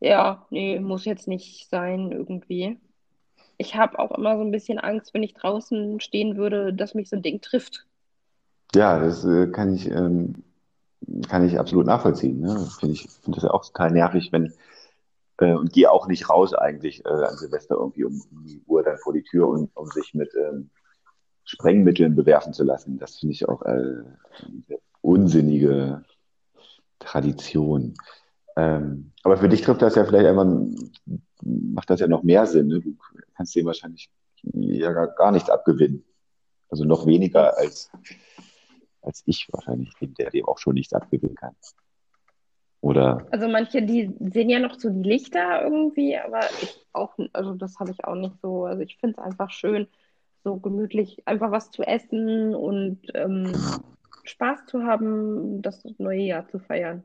Ja, nee, muss jetzt nicht sein irgendwie. Ich habe auch immer so ein bisschen Angst, wenn ich draußen stehen würde, dass mich so ein Ding trifft. Ja, das äh, kann ich, ähm, kann ich absolut nachvollziehen. Ne? Finde ich, finde das ja auch total nervig, wenn, äh, und gehe auch nicht raus eigentlich äh, an Silvester irgendwie um, um die Uhr dann vor die Tür, um, um sich mit ähm, Sprengmitteln bewerfen zu lassen. Das finde ich auch äh, eine unsinnige Tradition. Ähm, aber für dich trifft das ja vielleicht einfach, macht das ja noch mehr Sinn. Ne? Du kannst dem wahrscheinlich ja gar, gar nichts abgewinnen. Also noch weniger als als ich wahrscheinlich, der dem auch schon nichts abgewinnen kann. Oder? Also manche, die sehen ja noch so die Lichter irgendwie, aber ich auch, also das habe ich auch nicht so. Also ich finde es einfach schön, so gemütlich einfach was zu essen und ähm, Spaß zu haben, das neue Jahr zu feiern.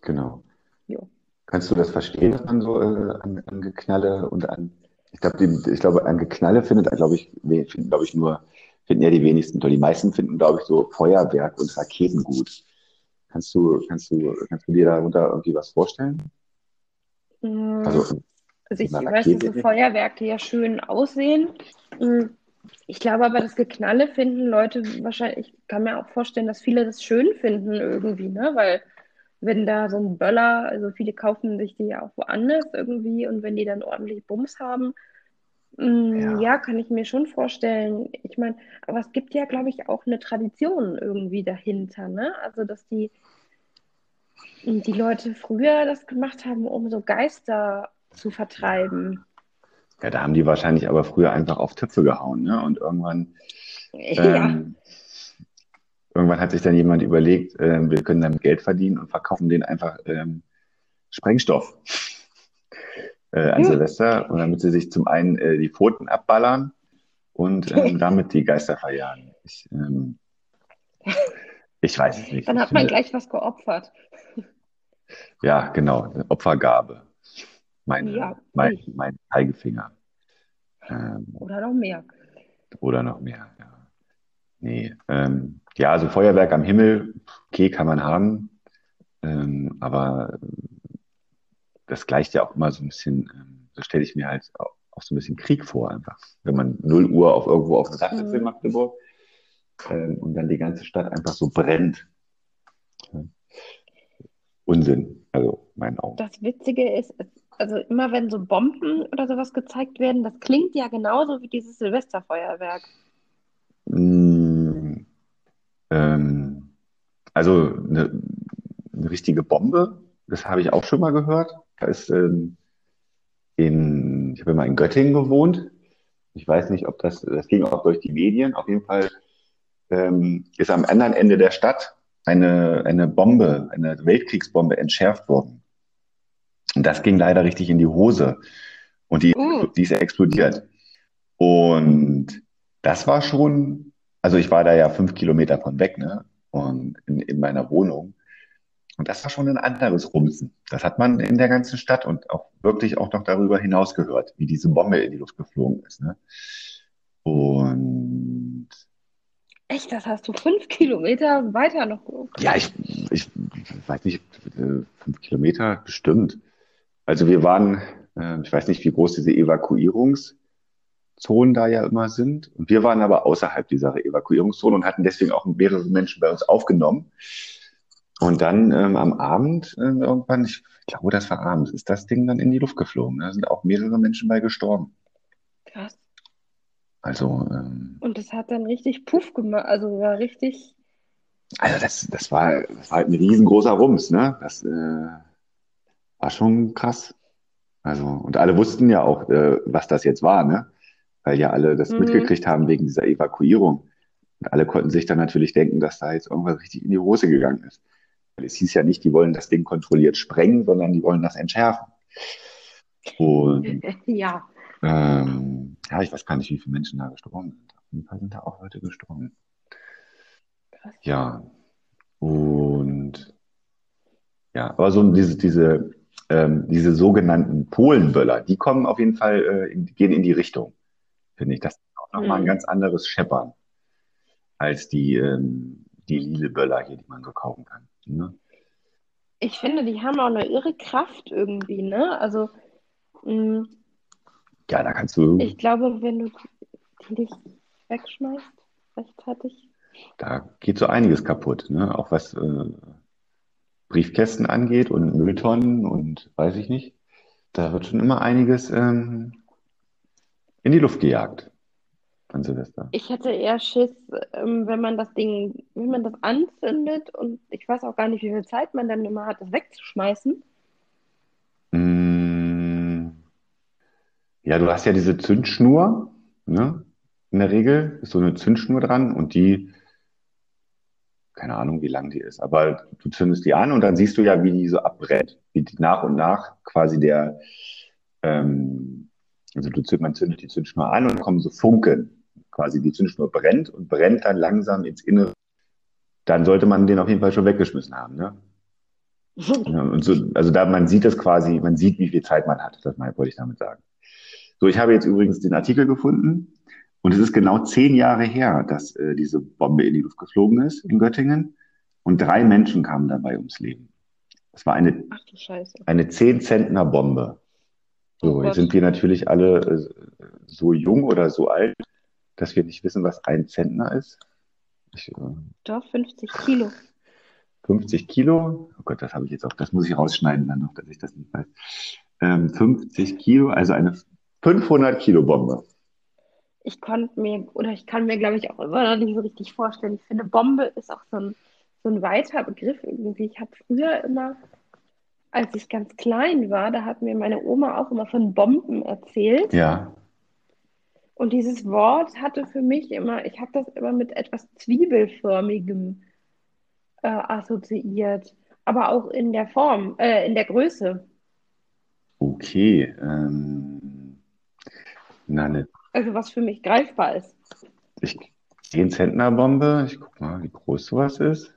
Genau. Jo. Kannst du das verstehen, dass man so äh, an, an Geknalle und an, ich glaube, ich glaube, an Geknalle findet, glaube ich, finden, glaube ich, nur finden ja die wenigsten toll. Die meisten finden, glaube ich, so Feuerwerk und Raketen gut. Kannst du, kannst du, kannst du dir darunter irgendwie was vorstellen? Mm, also, also ich weiß, dass so Feuerwerke ja schön aussehen. Mm, ich glaube aber, das Geknalle finden Leute wahrscheinlich, ich kann mir auch vorstellen, dass viele das schön finden irgendwie, ne? Weil wenn da so ein Böller, also viele kaufen sich die ja auch woanders irgendwie und wenn die dann ordentlich Bums haben, ja. ja, kann ich mir schon vorstellen. Ich meine, aber es gibt ja, glaube ich, auch eine Tradition irgendwie dahinter, ne? Also, dass die, die Leute früher das gemacht haben, um so Geister zu vertreiben. Ja, da haben die wahrscheinlich aber früher einfach auf Töpfe gehauen, ne? Und irgendwann, ja. ähm, irgendwann hat sich dann jemand überlegt, äh, wir können damit Geld verdienen und verkaufen den einfach ähm, Sprengstoff äh, an ja. Silvester, und damit sie sich zum einen äh, die Pfoten abballern und ähm, damit die Geister verjagen. Ich, ähm, ich weiß es nicht. Dann hat man gleich was geopfert. Ja, genau, Opfergabe. Meine, ja. mein, mein Zeigefinger. Ähm, oder noch mehr. Oder noch mehr, ja. Nee, ähm, ja, also Feuerwerk am Himmel, okay, kann man haben. Ähm, aber das gleicht ja auch immer so ein bisschen, ähm, so stelle ich mir halt auch, auch, so ein bisschen Krieg vor einfach. Wenn man 0 Uhr auf irgendwo auf dem Dach sitzt mhm. in Magdeburg ähm, und dann die ganze Stadt einfach so brennt. Ja. Unsinn, also mein Augen. Das Witzige ist, also immer wenn so Bomben oder sowas gezeigt werden, das klingt ja genauso wie dieses Silvesterfeuerwerk. Mm, ähm, also eine, eine richtige Bombe, das habe ich auch schon mal gehört. Ist ähm, in, ich habe immer in Göttingen gewohnt. Ich weiß nicht, ob das, das ging auch durch die Medien. Auf jeden Fall ähm, ist am anderen Ende der Stadt eine, eine Bombe, eine Weltkriegsbombe entschärft worden. Und das ging leider richtig in die Hose. Und die, Uh. die ist explodiert. Und das war schon, also ich war da ja fünf Kilometer von weg, ne? Und in, in meiner Wohnung. Und das war schon ein anderes Rumsen. Das hat man in der ganzen Stadt und auch wirklich auch noch darüber hinaus gehört, wie diese Bombe in die Luft geflogen ist, ne? Und Echt, das hast du fünf Kilometer weiter noch geguckt. ja, ich, ich weiß nicht, äh, fünf Kilometer bestimmt. Also wir waren, äh, ich weiß nicht, wie groß diese Evakuierungszonen da ja immer sind. Und wir waren aber außerhalb dieser Evakuierungszone und hatten deswegen auch mehrere Menschen bei uns aufgenommen. Und dann ähm, am Abend äh, irgendwann, ich glaube, das war abends, ist das Ding dann in die Luft geflogen. Da sind auch mehrere Menschen bei gestorben. Krass. Also, ähm, Und das hat dann richtig Puff gemacht. Also war richtig. also das, das war, das war halt ein riesengroßer Rums, ne? Das äh, war schon krass. Also, und alle wussten ja auch, äh, was das jetzt war, ne? Weil ja alle das Mhm. mitgekriegt haben wegen dieser Evakuierung. Und alle konnten sich dann natürlich denken, dass da jetzt irgendwas richtig in die Hose gegangen ist. Weil es hieß ja nicht, die wollen das Ding kontrolliert sprengen, sondern die wollen das entschärfen. Und Ja. ähm, ja, ich weiß gar nicht, wie viele Menschen da gestorben sind. Auf jeden Fall sind da auch Leute gestorben. Krass. Ja, und ja, aber so diese, diese, ähm, diese sogenannten Polenböller, die kommen auf jeden Fall, äh, in, gehen in die Richtung, finde ich. Das ist auch nochmal ein Mhm. ganz anderes Scheppern als die, ähm, die Lileböller hier, die man so kaufen kann. Ne? Ich finde, die haben auch eine irre Kraft irgendwie, ne? Also, mh, Ja, da kannst du, ich glaube, wenn du die nicht wegschmeißt, rechtzeitig. da geht so einiges kaputt, ne? Auch was äh, Briefkästen angeht und Mülltonnen und weiß ich nicht. Da wird schon immer einiges ähm, in die Luft gejagt an Silvester. Ich hätte eher Schiss, ähm, wenn man das Ding, wenn man das anzündet und ich weiß auch gar nicht, wie viel Zeit man dann immer hat, das wegzuschmeißen. Mm, Ja, du hast ja diese Zündschnur, ne? In der Regel ist so eine Zündschnur dran und die, keine Ahnung, wie lang die ist, aber du zündest die an und dann siehst du ja, wie die so abbrennt, wie die nach und nach quasi der, ähm, also du zünd, man zündet die Zündschnur an und kommen so Funken, quasi die Zündschnur brennt und brennt dann langsam ins Innere. Dann sollte man den auf jeden Fall schon weggeschmissen haben, ne? Und so, also da, man sieht es quasi, man sieht, wie viel Zeit man hat. Das mal- wollte ich damit sagen. So, ich habe jetzt übrigens den Artikel gefunden und es ist genau zehn Jahre her, dass äh, diese Bombe in die Luft geflogen ist in Göttingen und drei Menschen kamen dabei ums Leben. Es war eine, Ach eine 10 Zentner Bombe. Oh So, jetzt Gott. sind wir natürlich alle äh, so jung oder so alt, dass wir nicht wissen, was ein Zentner ist. Ich, äh, Doch, 50 Kilo. 50 Kilo. Oh Gott, das habe ich jetzt auch, das muss ich rausschneiden dann noch, dass ich das nicht weiß. Ähm, 50 Kilo, also eine 500 Kilo Bombe. Ich konnte mir, oder ich kann mir, glaube ich, auch immer noch nicht so richtig vorstellen. Ich finde, Bombe ist auch so ein, so ein weiter Begriff irgendwie. Ich habe früher immer, als ich ganz klein war, da hat mir meine Oma auch immer von Bomben erzählt. Ja, Und dieses Wort hatte für mich immer, ich habe das immer mit etwas Zwiebelförmigem äh, assoziiert, aber auch in der Form, äh, in der Größe. okay. Ähm, na, eine Also was für mich greifbar ist. ich, 10 Zentner Bombe. Ich guck mal, wie groß sowas ist.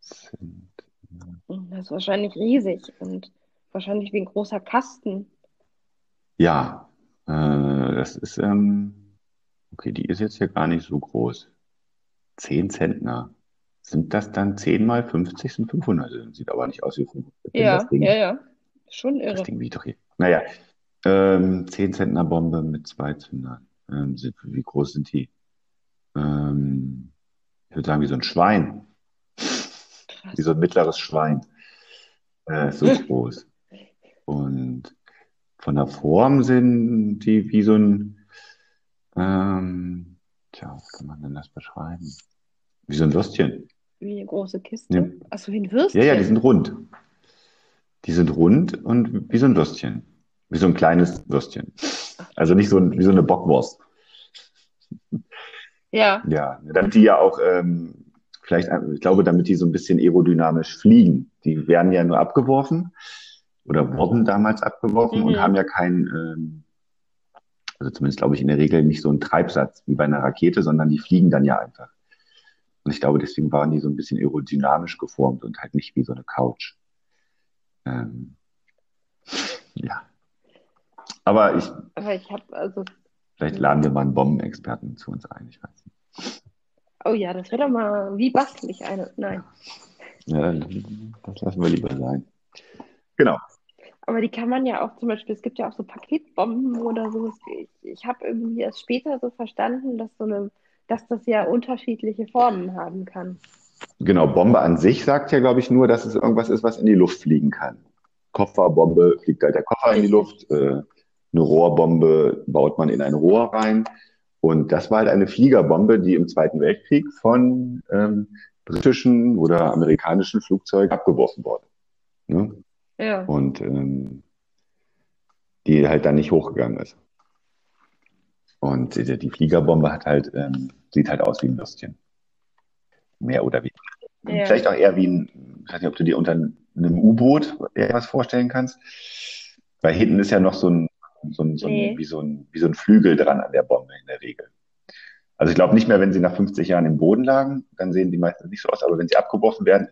Zent- Und Das ist wahrscheinlich riesig und wahrscheinlich wie ein großer Kasten. Ja, äh, das ist, ähm, okay, die ist jetzt hier gar nicht so groß. 10 Zentner. Sind das dann 10 mal 50 sind 500? Sieht aber nicht aus wie 500. Ja, Das Ding. ja, ja. Schon Das irre. Ding wiegt doch hier. Naja, ähm, 10 Zentner Bombe mit zwei Zündern. Ähm, sind, wie groß sind die? Ähm, ich würde sagen, wie so ein Schwein. Krass. Wie so ein mittleres Schwein. Äh, so groß. Und von der Form sind die wie so ein, ähm, tja, was kann man denn das beschreiben? Wie so ein Würstchen. Wie eine große Kiste. Ja. Achso, wie ein Würstchen. Ja, ja, die sind rund. Die sind rund und wie so ein Würstchen. Wie so ein kleines Würstchen. Also nicht so ein, wie so eine Bockwurst. Ja, Ja, damit die ja auch ähm, vielleicht, ich glaube, damit die so ein bisschen aerodynamisch fliegen. Die werden ja nur abgeworfen oder wurden damals abgeworfen mhm. und haben ja keinen, ähm, also zumindest glaube ich in der Regel nicht so einen Treibsatz wie bei einer Rakete, sondern die fliegen dann ja einfach. Und ich glaube, deswegen waren die so ein bisschen aerodynamisch geformt und halt nicht wie so eine Couch. Ähm, ja. Aber ich. Aber ich habe also. Vielleicht laden wir mal einen Bombenexperten zu uns ein, ich weiß nicht. Oh ja, das wäre doch mal, wie bastel ich eine? Nein. Ja, das lassen wir lieber sein. Genau. Aber die kann man ja auch zum Beispiel, es gibt ja auch so Paketbomben oder so. Ich, ich habe irgendwie erst später so verstanden, dass so eine dass das ja unterschiedliche Formen haben kann. Genau, Bombe an sich sagt ja, glaube ich, nur, dass es irgendwas ist, was in die Luft fliegen kann. Kofferbombe fliegt halt der Koffer in die Luft. Äh, eine Rohrbombe baut man in ein Rohr rein. Und das war halt eine Fliegerbombe, die im Zweiten Weltkrieg von ähm, britischen oder amerikanischen Flugzeugen abgeworfen wurde. Ne? Ja. Und ähm, die halt dann nicht hochgegangen ist. Und die, die Fliegerbombe hat halt, ähm, sieht halt aus wie ein Würstchen. Mehr oder weniger. Ja. Vielleicht auch eher wie ein, ich weiß nicht, ob du dir unter einem U-Boot was vorstellen kannst. Weil hinten ist ja noch so ein, so ein, so ein, nee. wie, so ein wie so ein Flügel dran an der Bombe in der Regel. Also ich glaube nicht mehr, wenn sie nach 50 Jahren im Boden lagen, dann sehen die meistens nicht so aus, aber wenn sie abgeworfen werden,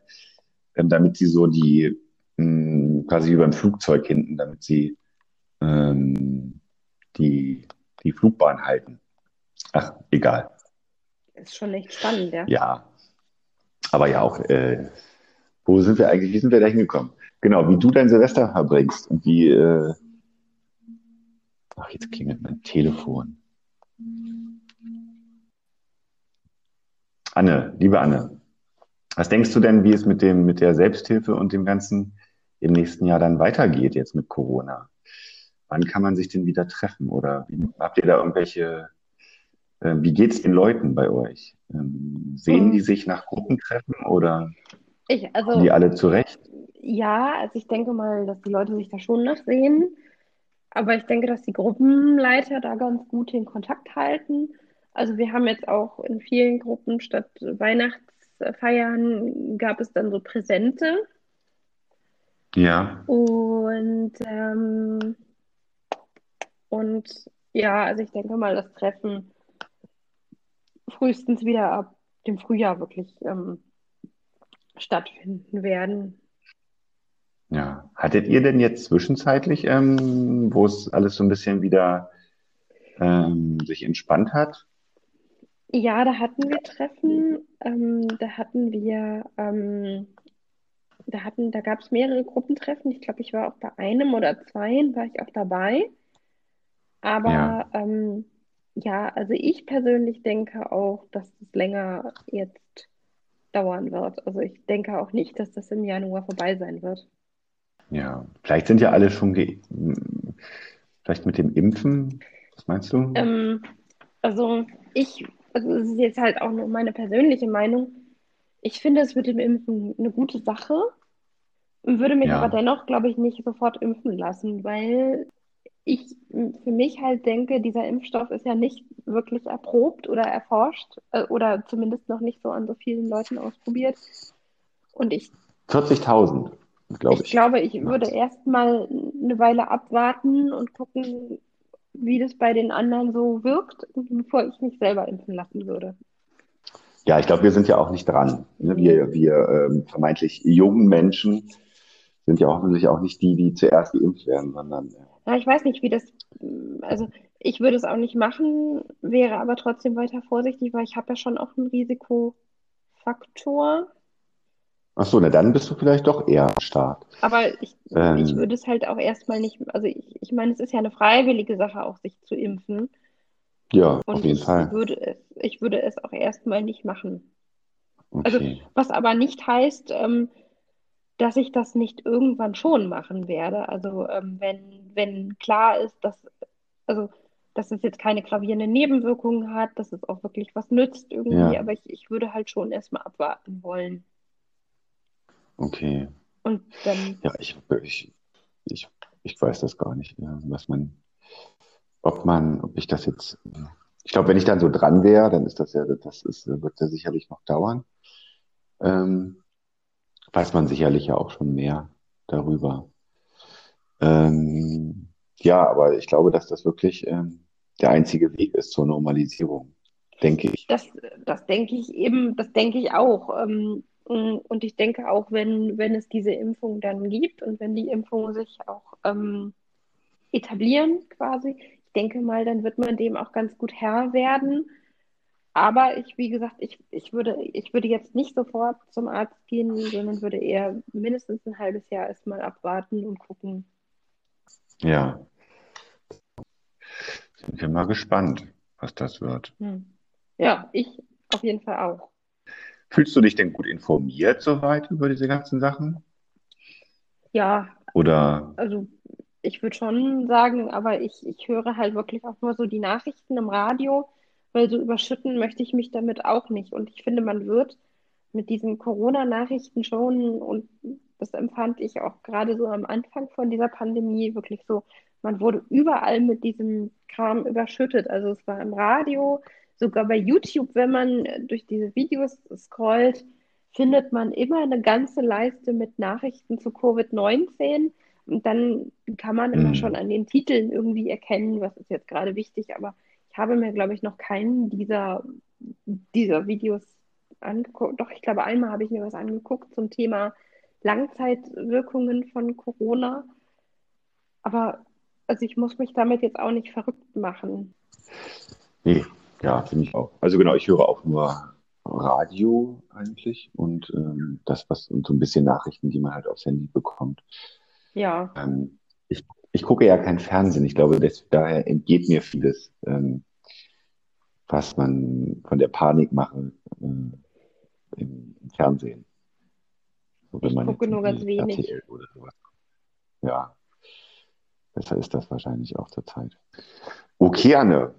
ähm, damit sie so die, mh, hm, quasi wie beim Flugzeug hinten, damit sie ähm, die die Flugbahn halten. Ach, egal. Ist schon echt spannend, ja. Ja. Aber ja auch, äh, wo sind wir eigentlich, wie sind wir da hingekommen? Genau, wie du dein Silvester verbringst und wie, äh, ach, jetzt klingelt mein Telefon. Anne, liebe Anne, was denkst du denn, wie es mit dem, mit der Selbsthilfe und dem Ganzen im nächsten Jahr dann weitergeht jetzt mit Corona? wann kann man sich denn wieder treffen? Oder habt ihr da irgendwelche, äh, wie geht es den Leuten bei euch? Ähm, sehen die hm. sich nach Gruppentreffen oder ich, also, die alle zurecht? Ja, also ich denke mal, dass die Leute sich da schon noch sehen. Aber ich denke, dass die Gruppenleiter da ganz gut den Kontakt halten. Also wir haben jetzt auch in vielen Gruppen statt Weihnachtsfeiern gab es dann so Präsente. Ja. Und ähm, und ja, also ich denke mal, das Treffen frühestens wieder ab dem Frühjahr wirklich ähm, stattfinden werden. Ja, hattet ihr denn jetzt zwischenzeitlich, ähm, wo es alles so ein bisschen wieder ähm, sich entspannt hat? Ja, da hatten wir Treffen. Ähm, da hatten wir, ähm, da hatten, da gab es mehrere Gruppentreffen. Ich glaube, ich war auch bei einem oder zweien, war ich auch dabei. Aber ja. Ähm, ja, also ich persönlich denke auch, dass das länger jetzt dauern wird. Also ich denke auch nicht, dass das im Januar vorbei sein wird. Ja, vielleicht sind ja alle schon ge vielleicht mit dem Impfen. Was meinst du? Ähm, also ich, also es ist jetzt halt auch nur meine persönliche Meinung. Ich finde es mit dem Impfen eine gute Sache, würde mich ja. aber dennoch, glaube ich, nicht sofort impfen lassen, weil ich für mich halt denke, dieser Impfstoff ist ja nicht wirklich erprobt oder erforscht äh, oder zumindest noch nicht so an so vielen Leuten ausprobiert. Und ich. 40.000, glaube ich. Ich glaube, ich würde erstmal eine Weile abwarten und gucken, wie das bei den anderen so wirkt, bevor ich mich selber impfen lassen würde. Ja, ich glaube, wir sind ja auch nicht dran. Ne? Wir, wir ähm, vermeintlich jungen Menschen sind ja hoffentlich auch nicht die, die zuerst geimpft werden, sondern. Ja, ich weiß nicht, wie das. Also, ich würde es auch nicht machen, wäre aber trotzdem weiter vorsichtig, weil ich habe ja schon auch einen Risikofaktor. Ach so, na dann bist du vielleicht doch eher stark. Aber ich, ähm, ich würde es halt auch erstmal nicht, also ich, ich meine, es ist ja eine freiwillige Sache, auch sich zu impfen. Ja, Und auf jeden ich Fall. Würde es, ich würde es auch erstmal nicht machen. Also, okay. Also, was aber nicht heißt, ähm, dass ich das nicht irgendwann schon machen werde. Also ähm, wenn, wenn klar ist, dass, also, dass es jetzt keine gravierenden Nebenwirkungen hat, dass es auch wirklich was nützt irgendwie, ja. aber ich, ich würde halt schon erstmal abwarten wollen. Okay. Und dann. Ja, ich, ich, ich, ich weiß das gar nicht, was man, ob man, ob ich das jetzt, ich glaube, wenn ich dann so dran wäre, dann ist das ja, das ist, wird ja sicherlich noch dauern. ähm, weiß man sicherlich ja auch schon mehr darüber. Ähm, ja, aber ich glaube, dass das wirklich ähm, der einzige Weg ist zur Normalisierung, denke ich. Das, das denke ich eben, das denke ich auch. Ähm, und ich denke auch, wenn, wenn es diese Impfung dann gibt und wenn die Impfungen sich auch ähm, etablieren quasi, denke mal, dann wird man dem auch ganz gut Herr werden. Aber ich, wie gesagt, ich, ich, würde, ich würde jetzt nicht sofort zum Arzt gehen, sondern würde eher mindestens ein halbes Jahr erstmal abwarten und gucken. Ja. Sind wir mal gespannt, was das wird. Hm. Ja, ich auf jeden Fall auch. Fühlst du dich denn gut informiert soweit über diese ganzen Sachen? Ja. Oder? Also ich würde schon sagen, aber ich, ich höre halt wirklich auch nur so die Nachrichten im Radio, weil so überschütten möchte ich mich damit auch nicht. Und ich finde, man wird mit diesen Corona-Nachrichten schon, und das empfand ich auch gerade so am Anfang von dieser Pandemie, wirklich so, man wurde überall mit diesem Kram überschüttet. Also es war im Radio, sogar bei YouTube, wenn man durch diese Videos scrollt, findet man immer eine ganze Leiste mit Nachrichten zu Covid-19. Und dann kann man immer mhm. schon an den Titeln irgendwie erkennen, was ist jetzt gerade wichtig. Aber ich habe mir, glaube ich, noch keinen dieser, dieser Videos angeguckt. Doch, ich glaube, einmal habe ich mir was angeguckt zum Thema Langzeitwirkungen von Corona. Aber also ich muss mich damit jetzt auch nicht verrückt machen. Nee, ja, finde ich auch. Also genau, ich höre auch nur Radio eigentlich und ähm, das, was und so ein bisschen Nachrichten, die man halt aufs Handy bekommt. Ja. Ähm, ich, ich gucke ja kein Fernsehen. Ich glaube, das, daher entgeht mir vieles, ähm, was man von der Panik machen äh, im, im, Fernsehen. So, ich gucke nur ganz wenig. Ja, besser ist das wahrscheinlich auch zur Zeit. Okay, Anne,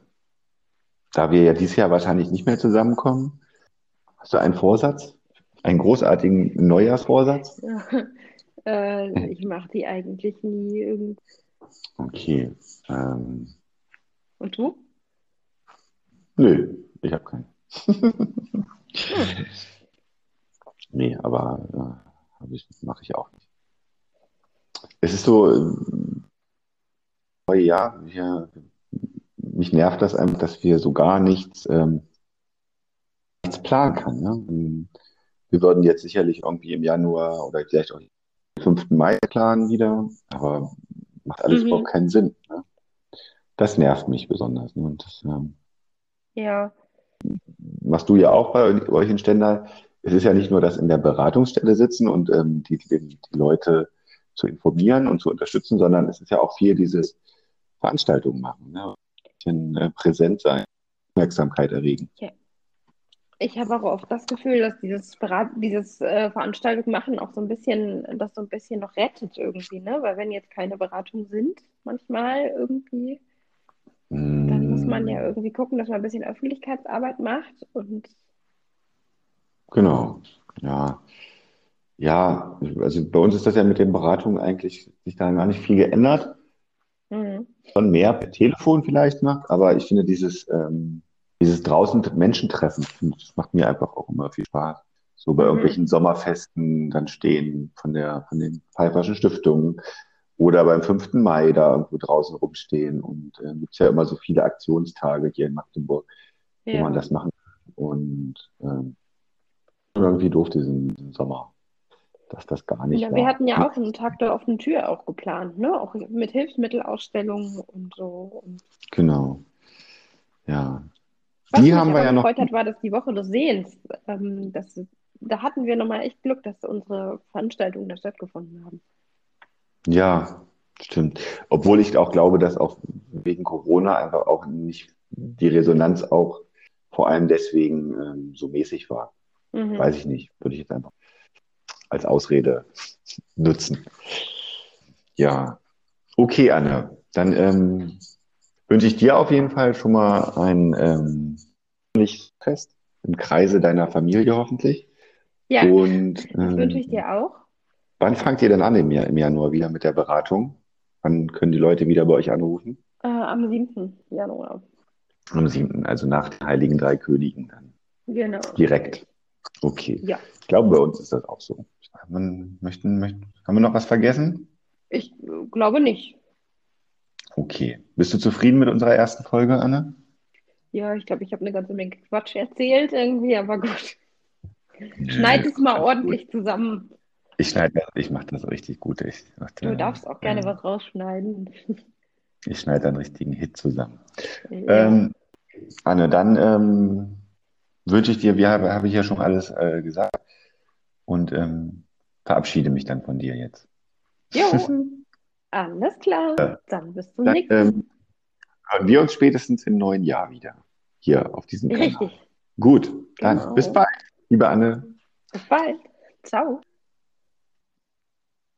da wir ja dieses Jahr wahrscheinlich nicht mehr zusammenkommen, hast du einen Vorsatz? Einen großartigen Neujahrsvorsatz? Ja, äh, ich mache die eigentlich nie. Okay. Ähm, Und du? Nö, ich habe keinen. hm. Nee, aber äh, mache ich auch nicht. Es ist so, äh, ja, wir mich nervt das einfach, dass wir so gar nichts, ähm, nichts planen können. Ne? Wir würden jetzt sicherlich irgendwie im Januar oder vielleicht auch 5. Mai planen wieder, aber macht alles mhm. überhaupt keinen Sinn. Ne? Das nervt mich besonders. Ne? Und das, ähm, ja. Machst du ja auch bei euch in Stendal. Es ist ja nicht nur das in der Beratungsstelle sitzen und ähm, die, die, die Leute zu informieren und zu unterstützen, sondern es ist ja auch viel dieses Veranstaltungen machen. Ne? bisschen äh, präsent sein, Aufmerksamkeit erregen. Ja. Ich habe auch oft das Gefühl, dass dieses, dieses äh, Veranstaltung machen auch so ein bisschen, das so ein bisschen noch rettet irgendwie, ne? Weil wenn jetzt keine Beratungen sind, manchmal irgendwie, mm. dann muss man ja irgendwie gucken, dass man ein bisschen Öffentlichkeitsarbeit macht und Genau, ja. Ja, also bei uns ist das ja mit den Beratungen eigentlich sich da gar nicht viel geändert. Mhm. Schon mehr per Telefon vielleicht macht, aber ich finde dieses, ähm, dieses draußen Menschen treffen, das macht mir einfach auch immer viel Spaß. So bei mhm. irgendwelchen Sommerfesten dann stehen von der, von den Pfeifferschen Stiftungen oder beim 5. Mai da irgendwo draußen rumstehen und äh, gibt ja immer so viele Aktionstage hier in Magdeburg, ja. wo man das machen kann. Und ähm, irgendwie doof diesen, diesen Sommer dass das gar nicht ja, war. Wir hatten ja auch einen Tag der offenen Tür auch geplant, ne? Auch mit Hilfsmittelausstellungen und so. Genau. Ja. Was die haben wir ja noch. Hat, war das die Woche des Sehens. Ähm, das, da hatten wir nochmal echt Glück, dass unsere Veranstaltungen da stattgefunden haben. Ja, stimmt. Obwohl ich auch glaube, dass auch wegen Corona einfach auch nicht die Resonanz auch vor allem deswegen ähm, so mäßig war. Mhm. Weiß ich nicht. Würde ich jetzt einfach als Ausrede nutzen. Ja, okay, Anne. Dann ähm, wünsche ich dir auf jeden Fall schon mal ein ähm, Fest im Kreise deiner Familie hoffentlich. Ja, Und, ähm, das wünsche ich dir auch. Wann fangt ihr denn an im, im Januar wieder mit der Beratung? Wann können die Leute wieder bei euch anrufen? Äh, am 7. Januar. Am 7., also nach den Heiligen Drei Königen dann. Genau. Direkt. Okay. Ja. Ich glaube, bei uns ist das auch so. Haben wir, möchten, möchten, haben wir noch was vergessen? Ich glaube nicht. Okay. Bist du zufrieden mit unserer ersten Folge, Anne? Ja, ich glaube, ich habe eine ganze Menge Quatsch erzählt irgendwie, aber gut. Schneid es mal ordentlich zusammen. Ich schneide das, ich mache das richtig gut. Ich, mach Du da- darfst auch gerne ähm, was rausschneiden. Ich schneide einen richtigen Hit zusammen. Ja. Ähm, Anne, dann ähm, wünsche ich dir, wir habe, habe ich ja schon alles äh, gesagt und ähm, verabschiede mich dann von dir jetzt. Jo, alles klar. Dann bis zum nächsten ähm, hören wir uns spätestens im neuen Jahr wieder hier auf diesem Kanal. Richtig. Gut, dann Genau. bis bald, liebe Anne. Bis bald. Ciao.